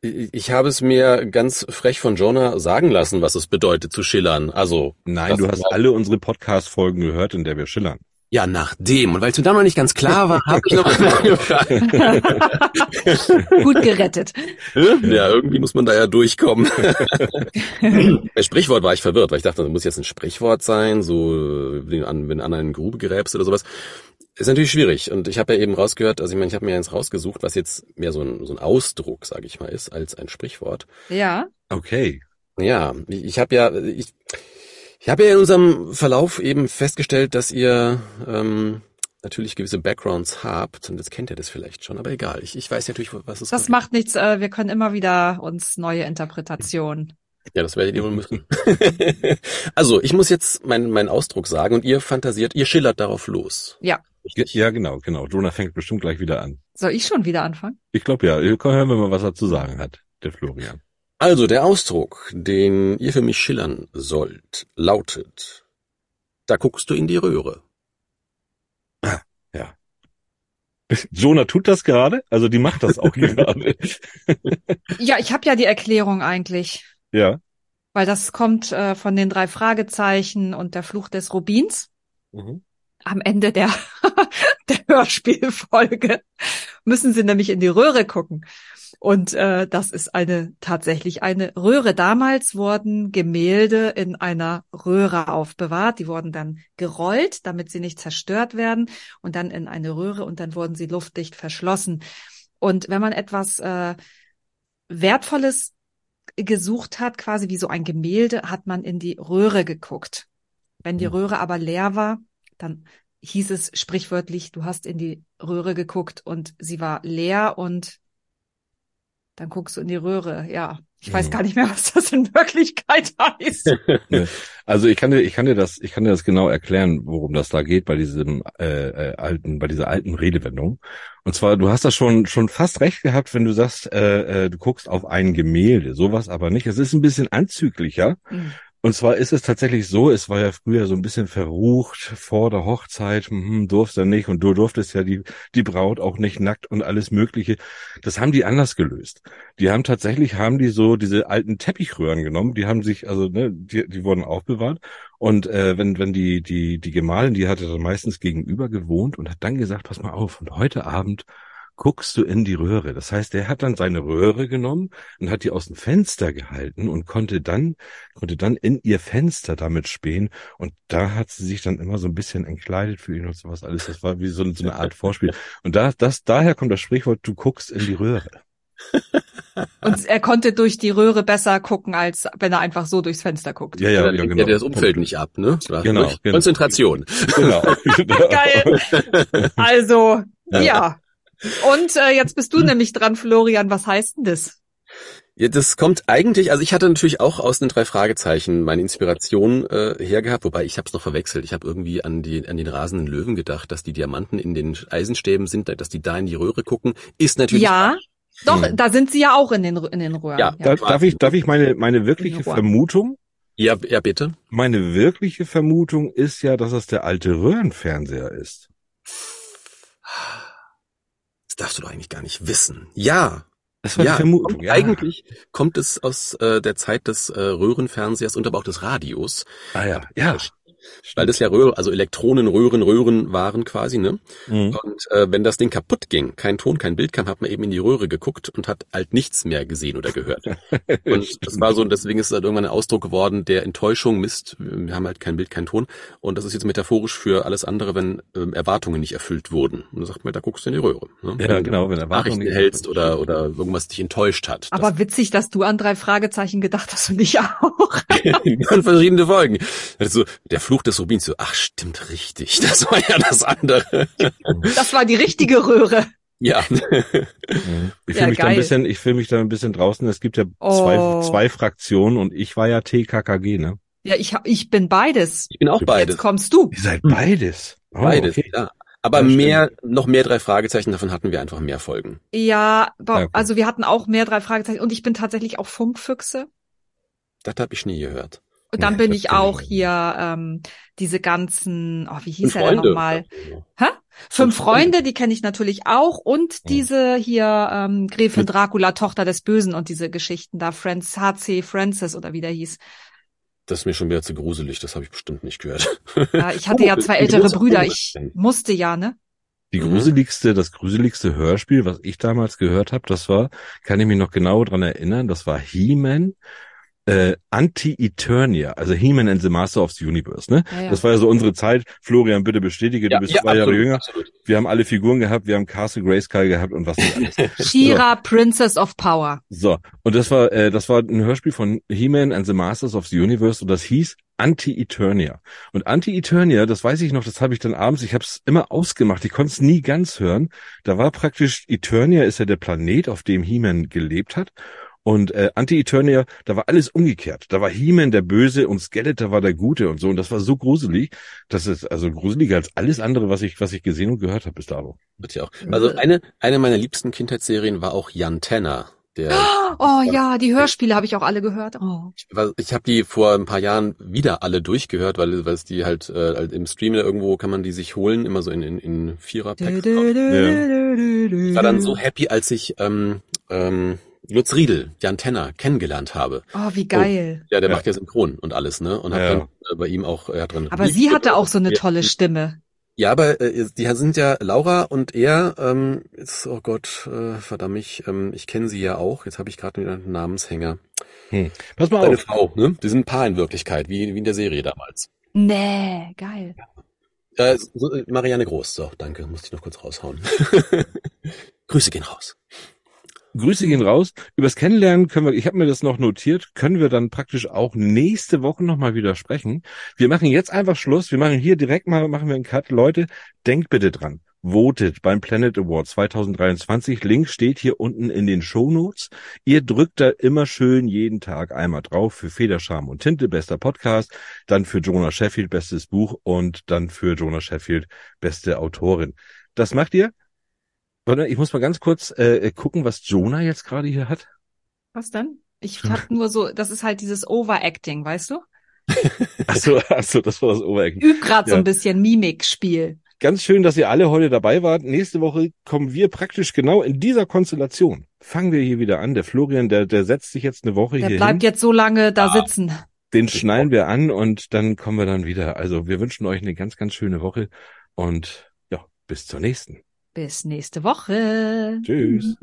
ich habe es mir ganz frech von Jonah sagen lassen, was es bedeutet zu schillern. Also nein, du hast alle unsere Podcast-Folgen gehört, in der wir schillern. Ja, nachdem. Und weil es mir dann noch nicht ganz klar war, habe ich noch Gut gerettet. Ja, irgendwie muss man da ja durchkommen. Bei Sprichwort war ich verwirrt, weil ich dachte, das muss jetzt ein Sprichwort sein, so wenn an eine Grube geräbst oder sowas ist natürlich schwierig. Und ich habe ja eben rausgehört, also ich meine, ich habe mir jetzt rausgesucht, was jetzt mehr so ein, so ein Ausdruck, sage ich mal, ist, als ein Sprichwort. Ja. Okay. Ja, ich, ich habe ja, ich, ich habe ja in unserem Verlauf eben festgestellt, dass ihr ähm, natürlich gewisse Backgrounds habt und jetzt kennt ihr das vielleicht schon, aber egal. Ich, ich weiß natürlich, was es Das kommt. macht nichts. Äh, wir können immer wieder uns neue Interpretationen. Ja, das werdet ihr wohl müssen. also, ich muss jetzt meinen mein Ausdruck sagen und ihr fantasiert, ihr schillert darauf los. Ja. Ja, genau, genau. Jonah fängt bestimmt gleich wieder an. Soll ich schon wieder anfangen? Ich glaube ja. Hören wir mal, was er zu sagen hat, der Florian. Also der Ausdruck, den ihr für mich schillern sollt, lautet, da guckst du in die Röhre. Ja. Jonah tut das gerade, also die macht das auch gerade. Ja, ich habe ja die Erklärung eigentlich, ja. weil das kommt äh, von den drei Fragezeichen und der Fluch des Rubins. Mhm. Am Ende der, der Hörspielfolge müssen sie nämlich in die Röhre gucken. Und äh, das ist eine tatsächlich eine Röhre. Damals wurden Gemälde in einer Röhre aufbewahrt. Die wurden dann gerollt, damit sie nicht zerstört werden, und dann in eine Röhre und dann wurden sie luftdicht verschlossen. Und wenn man etwas äh, Wertvolles gesucht hat, quasi wie so ein Gemälde, hat man in die Röhre geguckt. Wenn die Röhre aber leer war, dann hieß es sprichwörtlich, du hast in die Röhre geguckt und sie war leer und dann guckst du in die Röhre. Ja, ich weiß Mhm. gar nicht mehr, was das in Wirklichkeit heißt. Also ich kann dir, ich kann dir das, ich kann dir das genau erklären, worum das da geht bei diesem äh, äh, alten, bei dieser alten Redewendung. Und zwar, du hast das schon schon fast recht gehabt, wenn du sagst, äh, äh, du guckst auf ein Gemälde, sowas aber nicht. Es ist ein bisschen anzüglicher. Hm. Und zwar ist es tatsächlich so, es war ja früher so ein bisschen verrucht vor der Hochzeit, hm, durfte nicht und du durftest ja die, die Braut auch nicht nackt und alles Mögliche. Das haben die anders gelöst. Die haben tatsächlich, haben die so diese alten Teppichröhren genommen, die haben sich, also, ne, die, die wurden aufbewahrt. Und äh, wenn, wenn die, die, die Gemahlin, die hatte dann meistens gegenüber gewohnt und hat dann gesagt, pass mal auf, und heute Abend guckst du in die Röhre. Das heißt, er hat dann seine Röhre genommen und hat die aus dem Fenster gehalten und konnte dann, konnte dann in ihr Fenster damit spähen. Und da hat sie sich dann immer so ein bisschen entkleidet für ihn und sowas alles. Das war wie so, so eine Art Vorspiel. Und da, das, daher kommt das Sprichwort, du guckst in die Röhre. Und er konnte durch die Röhre besser gucken, als wenn er einfach so durchs Fenster guckt. Ja, ja, dann ja, lenkt genau. ja das Umfeld Punkt. nicht ab, ne? Genau, genau. Konzentration. Genau. Geil. Also, Ja. ja. Und äh, jetzt bist du nämlich dran, Florian. Was heißt denn das? Ja, das kommt eigentlich, also ich hatte natürlich auch aus den drei Fragezeichen meine Inspiration äh, hergehabt, wobei ich habe es noch verwechselt. Ich habe irgendwie an die an den rasenden Löwen gedacht, dass die Diamanten in den Eisenstäben sind, dass die da in die Röhre gucken. Ist natürlich Ja, doch, Hm. da sind sie ja auch in den, in den Röhren. Ja, Da, darf ich, darf ich meine, meine wirkliche. Vermutung, Ja, ja bitte. meine wirkliche Vermutung ist ja, dass es der alte Röhrenfernseher ist. Darfst du doch eigentlich gar nicht wissen. Ja, Das war ja, die Vermutung. kommt, Ja. eigentlich kommt es aus äh, der Zeit des äh, Röhrenfernsehers und aber auch des Radios. Ah ja, ja. Weil das ja Röhren, also Elektronen, Röhren, Röhren waren quasi, ne? Mhm. Und äh, wenn das Ding kaputt ging, kein Ton, kein Bild kam, hat man eben in die Röhre geguckt und hat halt nichts mehr gesehen oder gehört. Und das war so, und deswegen ist es halt irgendwann ein Ausdruck geworden der Enttäuschung, Mist, wir haben halt kein Bild, kein Ton. Und das ist jetzt metaphorisch für alles andere, wenn ähm, Erwartungen nicht erfüllt wurden. Und da sagt man, da guckst du in die Röhre. Ne? Ja, wenn genau, wenn du Erwartungen Nachrichten erfüllt oder, oder irgendwas dich enttäuscht hat. Aber witzig, dass du an drei Fragezeichen gedacht hast und ich auch. in verschiedene Folgen. Also der Fluch des Rubins, so, ach stimmt, richtig, das war ja das andere. Das war die richtige Röhre. Ja. Mhm. Ich Ja, fühle mich da ein geil. bisschen, ich fühle mich da ein bisschen draußen. Es gibt ja Oh. zwei, zwei Fraktionen und ich war ja TKKG, ne? Ja, ich, hab- ich bin beides. Ich bin auch beides. Jetzt kommst du. Ihr seid beides. Oh, Beides, okay. ja. Aber Ja, stimmt. mehr, noch mehr drei Fragezeichen, davon hatten wir einfach mehr Folgen. Ja, Ja, also wir hatten auch mehr drei Fragezeichen und ich bin tatsächlich auch Funkfüchse. Das habe ich nie gehört. Und dann Nee, bin ich auch hier ähm, diese ganzen, oh, wie hieß Und er denn nochmal? Hä? Fünf Und Freunde. Die kenne ich natürlich auch. Und diese hier ähm, Gräfin Dracula, Tochter des Bösen und diese Geschichten da, Franz H.C. Francis oder wie der hieß. Das ist mir schon wieder zu gruselig, das habe ich bestimmt nicht gehört. Ja, ich hatte Oh, ja zwei ältere Brüder. Ich musste ja, ne? Die gruseligste, das gruseligste Hörspiel, was ich damals gehört habe, das war, kann ich mich noch genau dran erinnern, das war He-Man, äh, Anti-Eternia, also He-Man and the Master of the Universe, ne? Ja, ja. Das war ja so unsere Zeit. Florian, bitte bestätige, du bist zwei Jahre absolut, jünger. absolut. Wir haben alle Figuren gehabt, wir haben Castle Grayskull gehabt und was nicht alles. Shira, Princess of Power. So, und das war, äh, das war ein Hörspiel von He-Man and the Masters of the Universe und das hieß Anti-Eternia. Und Anti-Eternia, das weiß ich noch, das habe ich dann abends, ich habe es immer ausgemacht, ich konnte es nie ganz hören. Da war praktisch, Eternia ist ja der Planet, auf dem He-Man gelebt hat. Und äh, Anti-Eternia, da war alles umgekehrt. Da war He-Man der Böse und Skeletor war der Gute und so. Und das war so gruselig, dass es also gruseliger als alles andere, was ich, was ich gesehen und gehört habe bis dato. Wird ja auch. Also eine, eine meiner liebsten Kindheitsserien war auch Jan Tenner, Der, Oh ja, die Hörspiele habe ich auch alle gehört. Oh. weil ich habe die vor ein paar Jahren wieder alle durchgehört, weil, weil es die halt, äh, halt im Stream irgendwo kann man die sich holen, immer so in, in, in Vierer-Pack. Ich war dann so happy, als ich ähm, ähm, Lutz Riedel, Jan Tenner, kennengelernt habe. Oh, wie geil. Ja, der Ja. macht ja Synchron und alles, ne? Und hab Ja. dann äh, bei ihm auch äh, drin. Aber sie hatte auch so eine tolle Stimme. Ja, aber äh, die sind ja Laura und er ähm, ist, oh Gott, äh, verdammt, ich, ähm, ich kenne sie ja auch. Jetzt habe ich gerade wieder einen Namenshänger. Pass mal Seine auf. Frau, ne? Die sind ein Paar in Wirklichkeit, wie, wie in der Serie damals. Nee, geil. Äh, so, äh, Marianne Groß, so, danke, musste ich noch kurz raushauen. Grüße gehen raus. Grüße gehen raus. Übers Kennenlernen können wir, ich habe mir das noch notiert, können wir dann praktisch auch nächste Woche nochmal wieder sprechen. Wir machen jetzt einfach Schluss. Wir machen hier direkt mal, machen wir einen Cut. Leute, denkt bitte dran. Votet beim Planet Award 2023. Link steht hier unten in den Shownotes. Ihr drückt da immer schön jeden Tag einmal drauf für Federscham und Tinte, bester Podcast, dann für Jonah Sheffield, bestes Buch und dann für Jonah Sheffield, beste Autorin. Das macht ihr Warte, ich muss mal ganz kurz äh, gucken, was Jonah jetzt gerade hier hat. Was denn? Ich hab nur so, das ist halt dieses Overacting, weißt du? Ach so, ach so, das war das Oberecken. Üb grad so Ja. ein bisschen Mimikspiel. Ganz schön, dass ihr alle heute dabei wart. Nächste Woche kommen wir praktisch genau in dieser Konstellation. Fangen wir hier wieder an. Der Florian, der, der setzt sich jetzt eine Woche Der hier bleibt hin. jetzt so lange da Ah. sitzen. Den schnallen wir an und dann kommen wir dann wieder. Also wir wünschen euch eine ganz, ganz schöne Woche und ja, bis zur nächsten. Bis nächste Woche. Tschüss.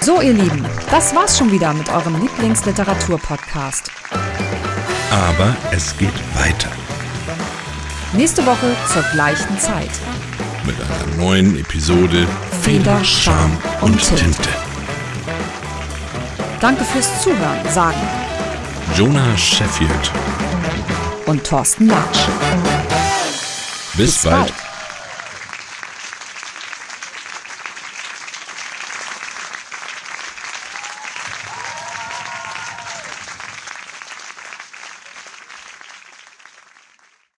So, ihr Lieben, das war's schon wieder mit eurem Lieblingsliteratur-Podcast. Aber es geht weiter Nächste Woche zur gleichen Zeit. mit einer neuen Episode Feder, Charme und Tinte. Danke fürs Zuhören, sagen Jonah Sheffield. und Thorsten Latsch. Bis, Bis bald.